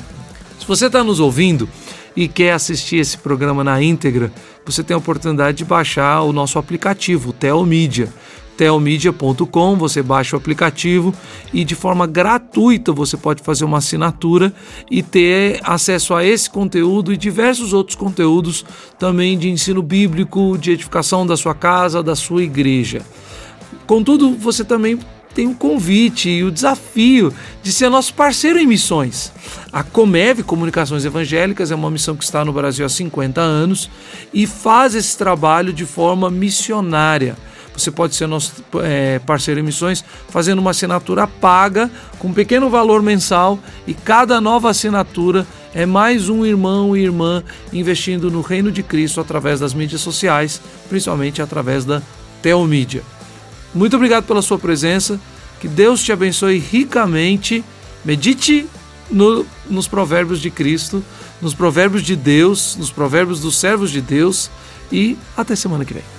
*laughs* Se você está nos ouvindo e quer assistir esse programa na íntegra, você tem a oportunidade de baixar o nosso aplicativo, o Telmídia telmedia.com, você baixa o aplicativo e de forma gratuita você pode fazer uma assinatura e ter acesso a esse conteúdo e diversos outros conteúdos também de ensino bíblico, de edificação da sua casa, da sua igreja. Contudo, você também tem o um convite e o desafio de ser nosso parceiro em missões. A Comev Comunicações Evangélicas é uma missão que está no Brasil há 50 anos e faz esse trabalho de forma missionária você pode ser nosso é, parceiro em missões fazendo uma assinatura paga com um pequeno valor mensal e cada nova assinatura é mais um irmão e irmã investindo no reino de Cristo através das mídias sociais, principalmente através da Teomídia. Muito obrigado pela sua presença, que Deus te abençoe ricamente. Medite no, nos provérbios de Cristo, nos provérbios de Deus, nos provérbios dos servos de Deus e até semana que vem.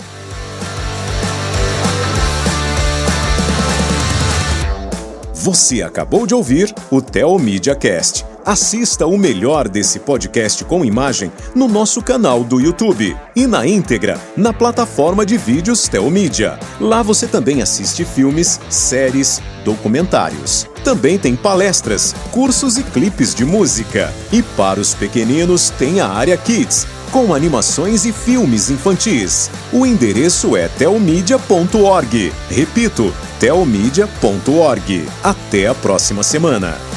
Você acabou de ouvir o Telmídia Cast. Assista o melhor desse podcast com imagem no nosso canal do YouTube e na íntegra na plataforma de vídeos Telmídia. Lá você também assiste filmes, séries, documentários. Também tem palestras, cursos e clipes de música. E para os pequeninos tem a área Kids, com animações e filmes infantis. O endereço é telmedia.org. Repito, telmedia.org. Até a próxima semana.